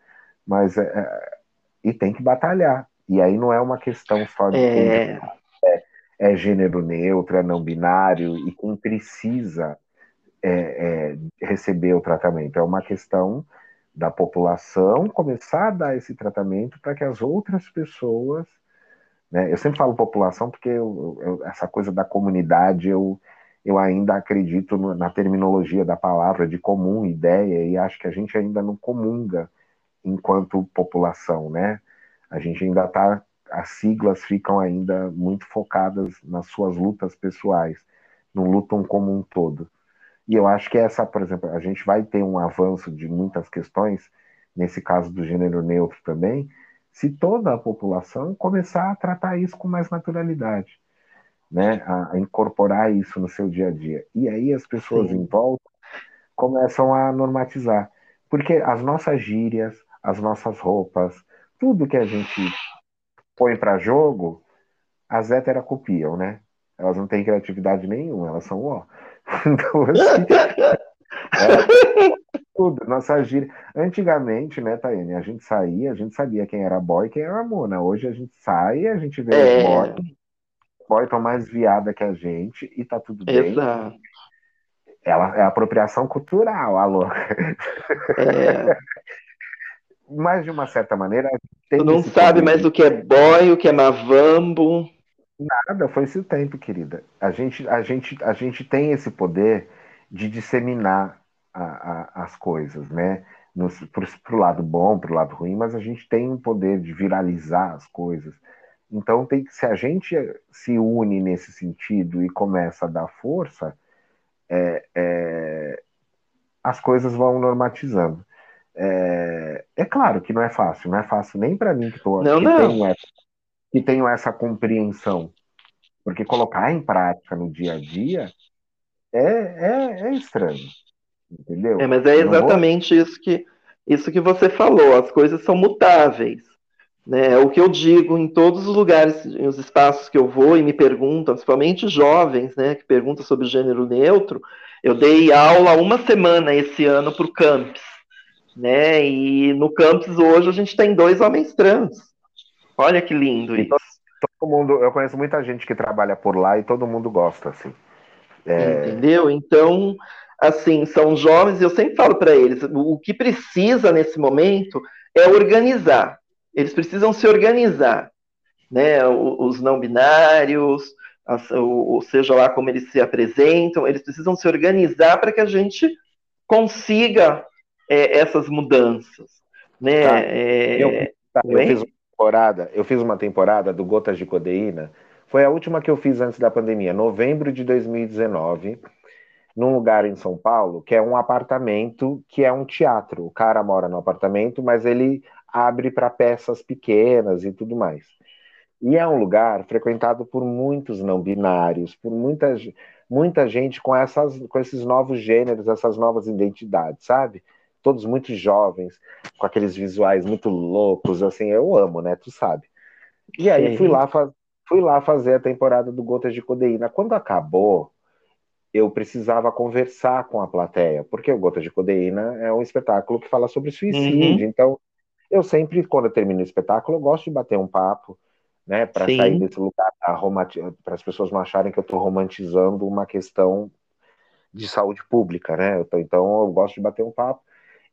Mas é, é, e tem que batalhar. E aí não é uma questão só de é... é, é gênero neutro, é não binário, e precisa é, é, receber o tratamento. É uma questão da população começar a dar esse tratamento para que as outras pessoas. Né, eu sempre falo população porque eu, eu, essa coisa da comunidade eu, eu ainda acredito na terminologia da palavra de comum ideia e acho que a gente ainda não comunga enquanto população, né? A gente ainda está, as siglas ficam ainda muito focadas nas suas lutas pessoais, não lutam como um todo. E eu acho que essa, por exemplo, a gente vai ter um avanço de muitas questões, nesse caso do gênero neutro também, se toda a população começar a tratar isso com mais naturalidade né, a, incorporar isso no seu dia a dia. E aí as pessoas Sim. em volta começam a normatizar. Porque as nossas gírias, as nossas roupas, tudo que a gente põe para jogo, as héteras copiam, né? Elas não têm criatividade nenhuma, elas são ó. <laughs> Então, assim, <laughs> tudo, nossa gíria. Antigamente, né, Taiane, a gente saía, a gente sabia quem era boy e quem era mona. Hoje a gente sai, a gente vê é... os boys, boy estão mais viada que a gente e tá tudo bem. Exato. Ela é apropriação cultural, alô. É. <laughs> Mas de uma certa maneira. tu não sabe mais o que é boy, o que é mavambo. Nada, foi esse o tempo, querida. A gente, a gente, a gente tem esse poder de disseminar a, a, as coisas, né? Para o lado bom, para o lado ruim, mas a gente tem o poder de viralizar as coisas. Então, tem, se a gente se une nesse sentido e começa a dar força, é, é, as coisas vão normatizando. É, é, claro que não é fácil, não é fácil nem para mim que, não, que, não. Tenho essa, que tenho essa compreensão. Porque colocar em prática no dia a dia é, é, é estranho. Entendeu? É, mas é exatamente vou... isso, que, isso que você falou. As coisas são mutáveis. Né? É o que eu digo em todos os lugares, nos espaços que eu vou e me perguntam, principalmente jovens, né, que perguntam sobre gênero neutro. Eu dei aula uma semana esse ano para o campus, né? E no campus hoje a gente tem dois homens trans. Olha que lindo isso. Todo mundo, eu conheço muita gente que trabalha por lá e todo mundo gosta, assim. É... Entendeu? Então, assim, são jovens, eu sempre falo para eles, o que precisa nesse momento é organizar eles precisam se organizar, né? Os não binários, ou seja lá como eles se apresentam, eles precisam se organizar para que a gente consiga é, essas mudanças, né? Tá. É... Eu, tá, eu, fiz uma temporada, eu fiz uma temporada do Gotas de Codeína, foi a última que eu fiz antes da pandemia, novembro de 2019 num lugar em São Paulo que é um apartamento que é um teatro. O cara mora no apartamento, mas ele abre para peças pequenas e tudo mais. E é um lugar frequentado por muitos não binários, por muita, muita gente com, essas, com esses novos gêneros, essas novas identidades, sabe? Todos muito jovens, com aqueles visuais muito loucos, assim, eu amo, né? Tu sabe. E aí fui lá, fui lá fazer a temporada do Gotas de Codeína. Quando acabou, eu precisava conversar com a plateia, porque o Gotas de Codeína é um espetáculo que fala sobre suicídio, uhum. então eu sempre, quando eu termino o espetáculo, eu gosto de bater um papo, né, para sair desse lugar, para as pessoas não acharem que eu estou romantizando uma questão de saúde pública, né? Então eu gosto de bater um papo.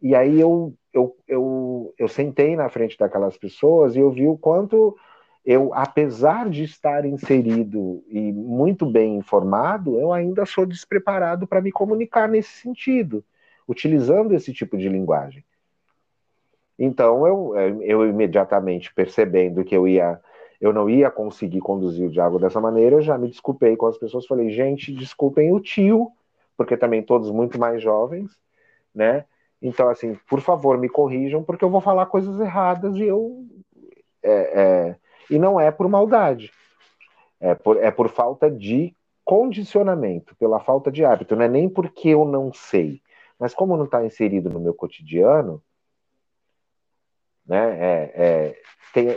E aí eu, eu, eu, eu sentei na frente daquelas pessoas e eu vi o quanto eu, apesar de estar inserido e muito bem informado, eu ainda sou despreparado para me comunicar nesse sentido, utilizando esse tipo de linguagem. Então eu, eu imediatamente percebendo que eu ia eu não ia conseguir conduzir o diálogo dessa maneira, eu já me desculpei com as pessoas, falei, gente, desculpem o tio, porque também todos muito mais jovens, né? Então, assim, por favor, me corrijam, porque eu vou falar coisas erradas e eu. É, é, e não é por maldade, é por, é por falta de condicionamento, pela falta de hábito, não é nem porque eu não sei, mas como não está inserido no meu cotidiano, né? É, é, tem,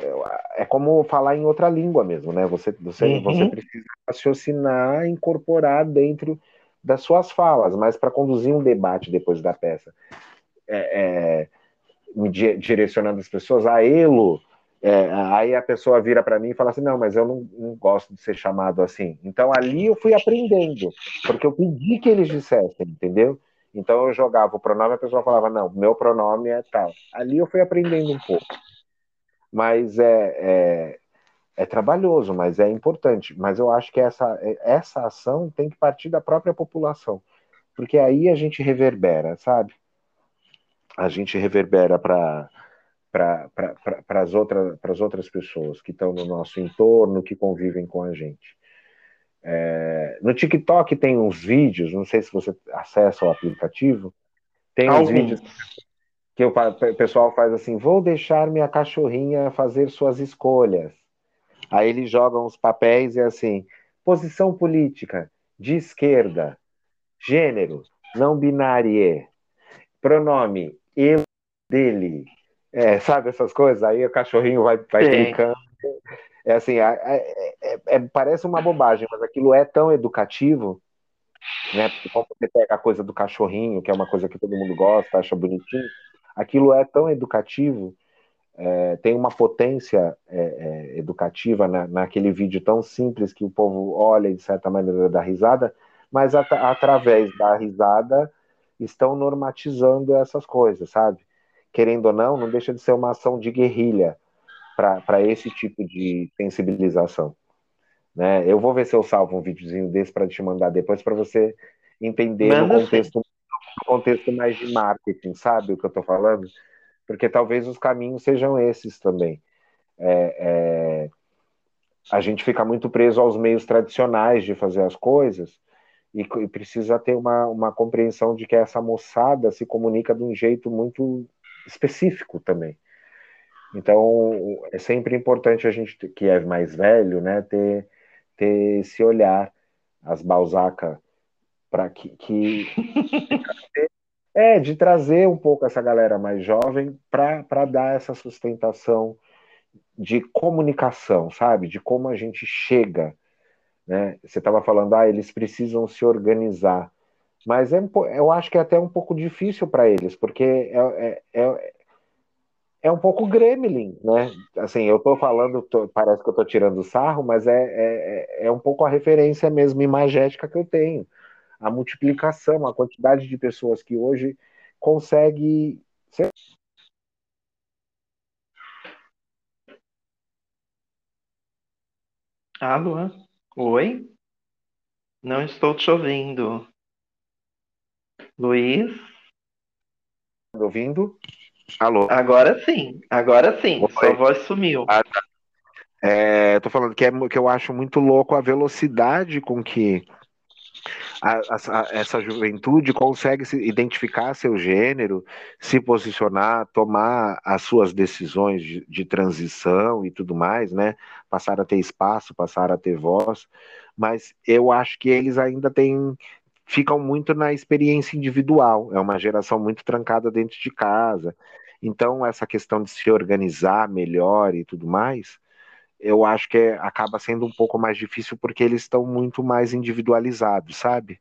é como falar em outra língua mesmo, né? Você, você, uhum. você precisa raciocinar, incorporar dentro das suas falas, mas para conduzir um debate depois da peça, é, é, direcionando as pessoas a elo, é, aí a pessoa vira para mim e fala assim: não, mas eu não, não, gosto de ser chamado assim. Então ali eu fui aprendendo, porque eu pedi que eles dissessem, entendeu? Então eu jogava o pronome, a pessoa falava, não, meu pronome é tal. Ali eu fui aprendendo um pouco. Mas é, é, é trabalhoso, mas é importante. Mas eu acho que essa, essa ação tem que partir da própria população. Porque aí a gente reverbera, sabe? A gente reverbera para para as outras, outras pessoas que estão no nosso entorno, que convivem com a gente. É, no TikTok tem uns vídeos, não sei se você acessa o aplicativo, tem uns vídeos que o pessoal faz assim: vou deixar minha cachorrinha fazer suas escolhas. Aí eles jogam os papéis e é assim: posição política, de esquerda, gênero, não binário, pronome, eu, dele. É, sabe essas coisas? Aí o cachorrinho vai, vai clicando é assim, é, é, parece uma bobagem, mas aquilo é tão educativo, né? Porque quando você pega a coisa do cachorrinho, que é uma coisa que todo mundo gosta, acha bonitinho, aquilo é tão educativo, é, tem uma potência é, é, educativa na, naquele vídeo tão simples que o povo olha de certa maneira da risada, mas at através da risada estão normatizando essas coisas, sabe? Querendo ou não, não deixa de ser uma ação de guerrilha para esse tipo de sensibilização. Né? Eu vou ver se eu salvo um videozinho desse para te mandar depois para você entender Manda no contexto, no contexto mais de marketing, sabe o que eu estou falando? Porque talvez os caminhos sejam esses também. É, é, a gente fica muito preso aos meios tradicionais de fazer as coisas e, e precisa ter uma, uma compreensão de que essa moçada se comunica de um jeito muito específico também. Então, é sempre importante a gente, que é mais velho, né, ter, ter esse olhar, as Balzaca, para que, que <laughs> é de trazer um pouco essa galera mais jovem para dar essa sustentação de comunicação, sabe? De como a gente chega, né? Você estava falando, ah, eles precisam se organizar, mas é, eu acho que é até um pouco difícil para eles, porque é, é, é é um pouco gremlin, né? Assim, eu tô falando, tô, parece que eu tô tirando sarro, mas é, é, é, é um pouco a referência mesmo imagética que eu tenho. A multiplicação, a quantidade de pessoas que hoje consegue. Ser... Alô? Oi? Não estou te ouvindo. Luiz? Ouvindo? Alô? Agora sim, agora sim. Oi. Sua voz sumiu. Ah, tá. é, tô falando que, é, que eu acho muito louco a velocidade com que a, a, essa juventude consegue se identificar seu gênero, se posicionar, tomar as suas decisões de, de, transição e tudo mais, né? Passar a ter espaço, passar a ter voz, mas eu acho que eles ainda têm ficam muito na experiência individual. É uma geração muito trancada dentro de casa. Então, essa questão de se organizar melhor e tudo mais, eu acho que é, acaba sendo um pouco mais difícil porque eles estão muito mais individualizados, sabe?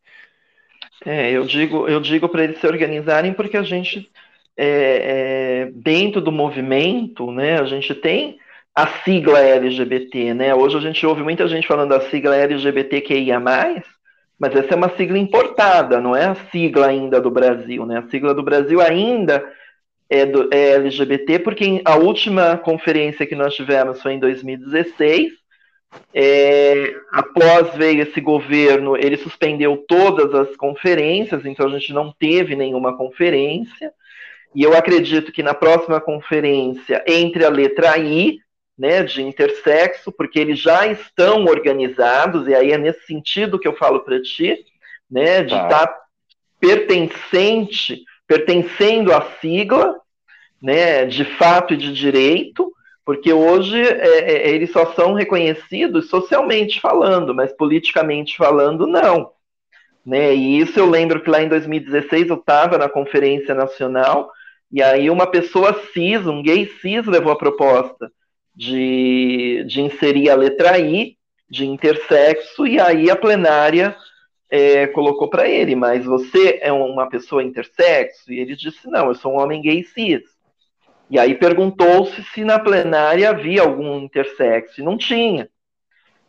É, eu digo, eu digo para eles se organizarem porque a gente, é, é, dentro do movimento, né, a gente tem a sigla LGBT, né? Hoje a gente ouve muita gente falando da sigla LGBTQIA+, mas essa é uma sigla importada, não é a sigla ainda do Brasil, né? A sigla do Brasil ainda é, do, é LGBT, porque a última conferência que nós tivemos foi em 2016. É, após veio esse governo, ele suspendeu todas as conferências, então a gente não teve nenhuma conferência. E eu acredito que na próxima conferência, entre a letra I, né, de intersexo, porque eles já estão organizados, e aí é nesse sentido que eu falo para ti, né, de estar tá. tá pertencente, pertencendo à sigla, né, de fato e de direito, porque hoje é, é, eles só são reconhecidos socialmente falando, mas politicamente falando, não. Né? E isso eu lembro que lá em 2016 eu estava na Conferência Nacional, e aí uma pessoa cis, um gay cis, levou a proposta de, de inserir a letra I, de intersexo, e aí a plenária é, colocou para ele, mas você é uma pessoa intersexo? E ele disse, não, eu sou um homem gay cis. E aí perguntou-se se na plenária havia algum intersexo, e não tinha.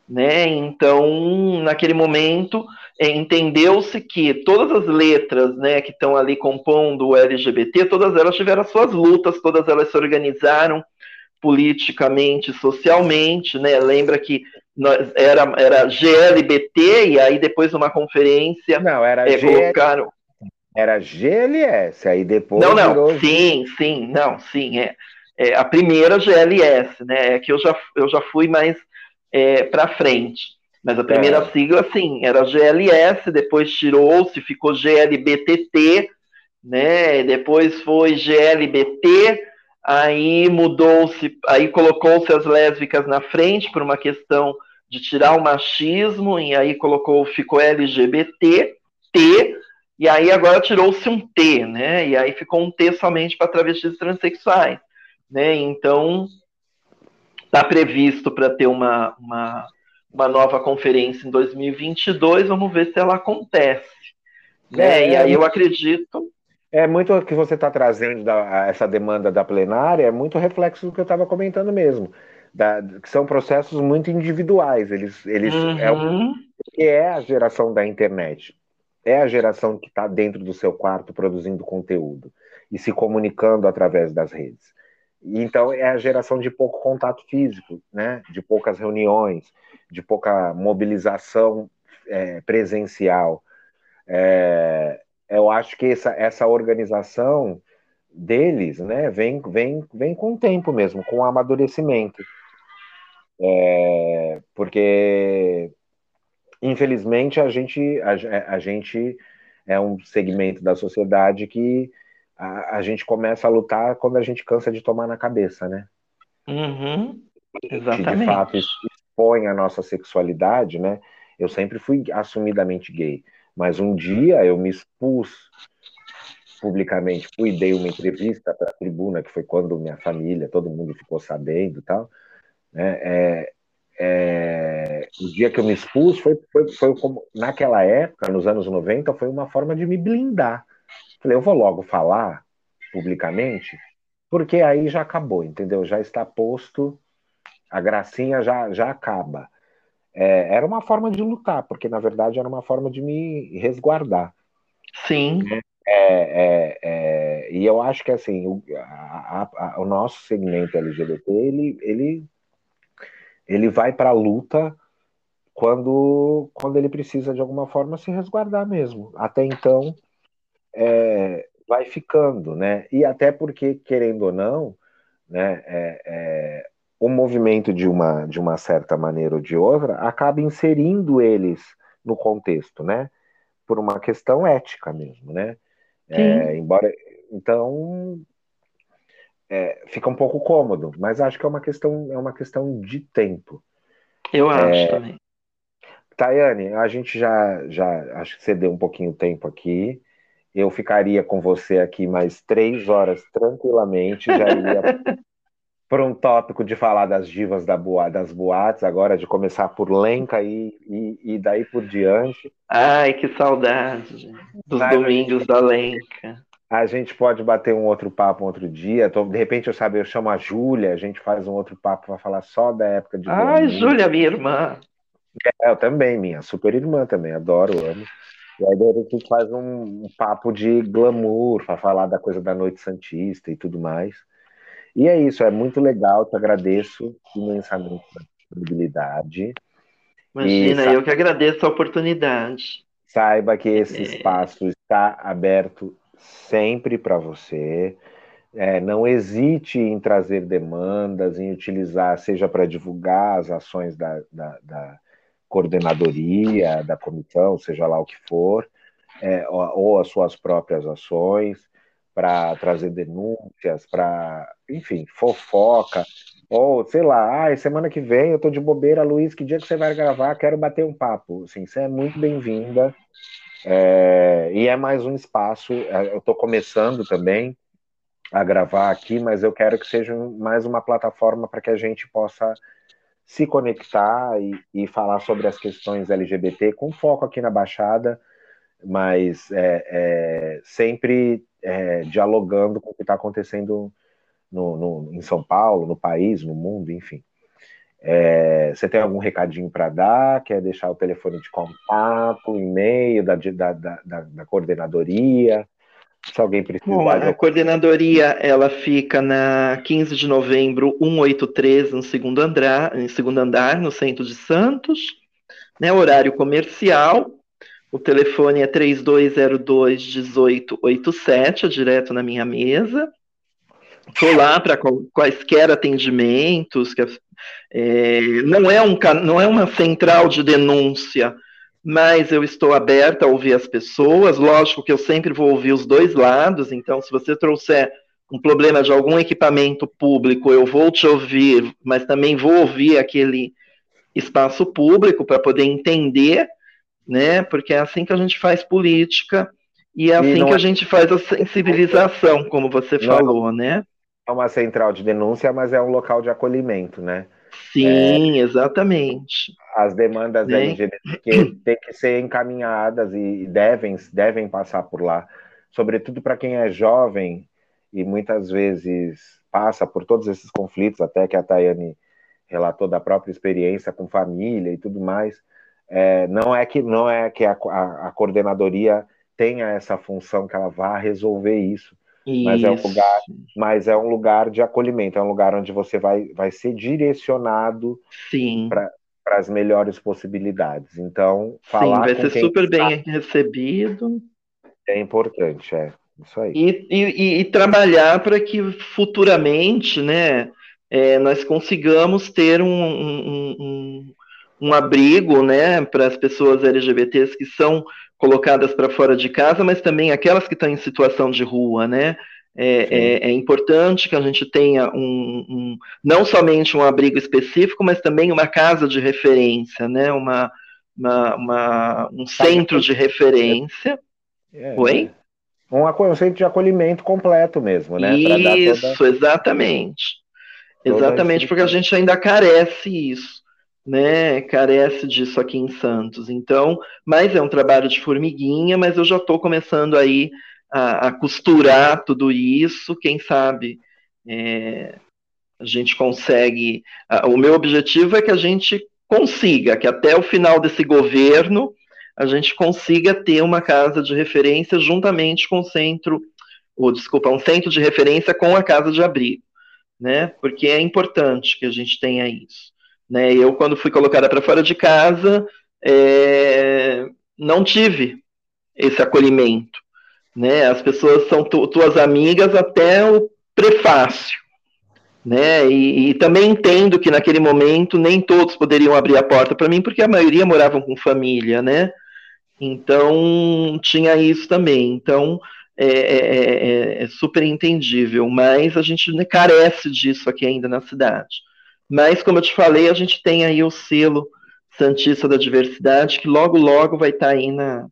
Né? Então, naquele momento, é, entendeu-se que todas as letras né, que estão ali compondo o LGBT, todas elas tiveram suas lutas, todas elas se organizaram politicamente, socialmente, né? Lembra que era, era GLBT e aí depois numa conferência não era é, colocaram era GLS aí depois não não virou... sim sim não sim é, é, a primeira GLS né é que eu já eu já fui mais é, para frente mas a primeira é. sigla sim era GLS depois tirou-se ficou GLBTT né depois foi GLBT aí mudou-se aí colocou-se as lésbicas na frente por uma questão de tirar o machismo, e aí colocou, ficou LGBT, T, e aí agora tirou-se um T, né? E aí ficou um T somente para travestis transexuais, né? Então, está previsto para ter uma, uma, uma, nova conferência em 2022, vamos ver se ela acontece. Né? É, e aí eu acredito. É muito o que você está trazendo da, essa demanda da plenária, é muito reflexo do que eu estava comentando mesmo da, que são processos muito individuais. Eles, eles uhum. é, o, é a geração da internet. É a geração que está dentro do seu quarto produzindo conteúdo e se comunicando através das redes. Então é a geração de pouco contato físico, né? De poucas reuniões, de pouca mobilização é, presencial. É, eu acho que essa, essa organização deles, né, vem, vem, vem com o tempo mesmo, com o amadurecimento. É, porque, infelizmente, a gente, a, a, gente é um segmento da sociedade que a, a, gente começa a lutar quando a gente cansa de tomar na cabeça, né? Uhum, exatamente. Que, de fato, expõe a nossa sexualidade, né? Eu sempre fui assumidamente gay, mas um dia eu me expus publicamente, fui dei uma entrevista para a tribuna, que foi quando minha família, todo mundo ficou sabendo e tal, né? É, é, o dia que eu me expus foi, foi, foi como, naquela época, nos anos 90, foi uma forma de me blindar. Falei, eu vou logo falar publicamente, porque aí já acabou, entendeu? Já está posto, a gracinha já, já acaba. É, era uma forma de lutar, porque na verdade era uma forma de me resguardar. Sim. É, é, é e eu acho que assim, o, a, a, o nosso segmento LGBT, ele, ele ele vai para a luta quando, quando ele precisa de alguma forma se resguardar mesmo. Até então, é, vai ficando, né? E até porque, querendo ou não, né, é, é, o movimento de uma, de uma certa maneira ou de outra acaba inserindo eles no contexto, né? Por uma questão ética mesmo, né? É, embora, então, é, fica um pouco cômodo, mas acho que é uma questão, é uma questão de tempo. Eu acho é, também. Tayane, a gente já, já acho que você deu um pouquinho tempo aqui. Eu ficaria com você aqui mais três horas tranquilamente, já iria <laughs> para um tópico de falar das divas da boa, das boates, agora de começar por Lenca e, e, e daí por diante. Ai, que saudade dos domingos da Lenca. A gente pode bater um outro papo um outro dia. De repente, eu sabe, eu chamo a Júlia, a gente faz um outro papo para falar só da época de. Ai, Júlia, minha irmã. É, eu também, minha super irmã também, adoro, amo. E aí a gente faz um, um papo de glamour para falar da coisa da noite santista e tudo mais. E é isso, é muito legal, te agradeço imensamente pela disponibilidade. Imagina, e, eu que agradeço a oportunidade. Saiba que esse é. espaço está aberto sempre para você. É, não hesite em trazer demandas, em utilizar, seja para divulgar as ações da, da, da, coordenadoria, da comissão, seja lá o que for, é, ou, ou as suas próprias ações, para trazer denúncias, para, enfim, fofoca, ou sei lá, ah, semana que vem eu tô de bobeira, Luiz, que dia que você vai gravar? Quero bater um papo. Assim, você é muito bem-vinda. É, e é mais um espaço. É, eu estou começando também a gravar aqui, mas eu quero que seja mais uma plataforma para que a gente possa se conectar e, e, falar sobre as questões LGBT com foco aqui na Baixada, mas é, é, sempre é, dialogando com o que está acontecendo no, no, em São Paulo, no país, no mundo, enfim. É, você tem algum recadinho para dar? Quer deixar o telefone de contato, e-mail da, da, da, da, coordenadoria? Se alguém precisar. Bom, a coordenadoria ela fica na 15 de novembro, 183, no segundo andar, em segundo andar, no centro de Santos. Né, horário comercial, o telefone é 3202-1887, é direto na minha mesa. Estou lá para quaisquer atendimentos. Que, é, não, é um, não é uma central de denúncia, mas eu estou aberta a ouvir as pessoas. Lógico que eu sempre vou ouvir os dois lados, então, se você trouxer um problema de algum equipamento público, eu vou te ouvir, mas também vou ouvir aquele espaço público para poder entender né? Porque é assim que a gente faz política e é assim e que a é... gente faz a sensibilização, como você é falou, né? É uma central de denúncia, mas é um local de acolhimento, né? Sim, é, exatamente. As demandas né? LGBT <clears throat> têm que ser encaminhadas e devem, devem passar por lá, sobretudo para quem é jovem e muitas vezes passa por todos esses conflitos, até que a Tayane relatou da própria experiência com família e tudo mais. É, não é que não é que a, a, a, coordenadoria tenha essa função que ela vá resolver isso, isso, mas é um lugar, mas é um lugar de acolhimento, é um lugar onde você vai, vai ser direcionado para as melhores possibilidades. Então, falar Sim, vai ser super bem recebido. É importante, é isso aí. E, e, e trabalhar para que futuramente, né, é, nós consigamos ter um, um, um um abrigo né, para as pessoas LGBTs que são colocadas para fora de casa, mas também aquelas que estão em situação de rua, né? É, é, é, importante que a gente tenha um, um, não somente um abrigo específico, mas também uma casa de referência, né? Uma, uma, uma um centro de referência. É, Oi? Um, um centro de acolhimento completo mesmo, né? Isso, toda... exatamente. Exatamente, porque a gente ainda carece isso né, carece disso aqui em Santos. Então, mas é um trabalho de formiguinha, mas eu já estou começando aí a, a, costurar tudo isso, quem sabe é, a gente consegue. A, o meu objetivo é que a gente consiga, que até o final desse governo a gente consiga ter uma casa de referência juntamente com o centro, ou desculpa, um centro de referência com a casa de abrigo, né? Porque é importante que a gente tenha isso. Né? Eu, quando fui colocada para fora de casa, é, não tive esse acolhimento. Né? As pessoas são tu, tuas amigas até o prefácio. Né? E, e, também entendo que naquele momento nem todos poderiam abrir a porta para mim, porque a maioria moravam com família, né? Então tinha isso também. Então é, é, é, é super entendível, mas a gente carece disso aqui ainda na cidade. Mas, como eu te falei, a gente tem aí o selo Santista da Diversidade, que logo, logo vai estar tá aí na,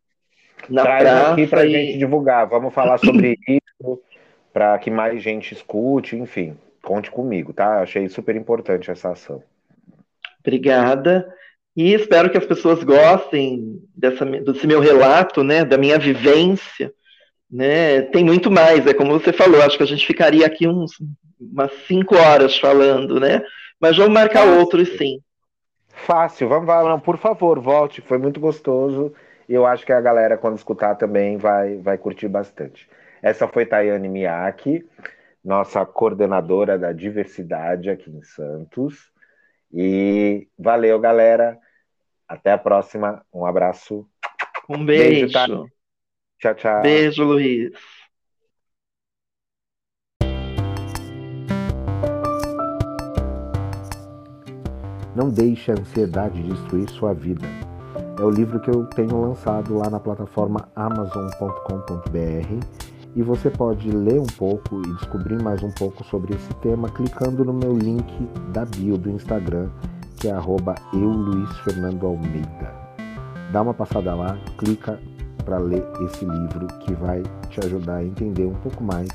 na Traz praça. aqui para a e... gente divulgar. Vamos falar sobre <clears throat> isso, para que mais gente escute, enfim. Conte comigo, tá? Achei super importante essa ação. Obrigada. E espero que as pessoas gostem dessa, desse meu relato, né, da minha vivência. Né? Tem muito mais, é como você falou, acho que a gente ficaria aqui uns, umas cinco horas falando, né? Mas vamos marcar Fácil. outros sim. Fácil, vamos lá, por favor, volte, foi muito gostoso. E eu acho que a galera, quando escutar, também vai, vai curtir bastante. Essa foi Tayane Miyake, nossa coordenadora da diversidade aqui em Santos. E valeu, galera. Até a próxima. Um abraço. Um beijo. beijo tchau, tchau. Beijo, Luiz. Não deixe a ansiedade destruir sua vida. É o livro que eu tenho lançado lá na plataforma amazon.com.br e você pode ler um pouco e descobrir mais um pouco sobre esse tema clicando no meu link da bio do Instagram que é arroba eu Luiz Fernando Almeida. Dá uma passada lá, clica para ler esse livro que vai te ajudar a entender um pouco mais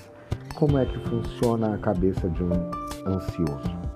como é que funciona a cabeça de um ansioso.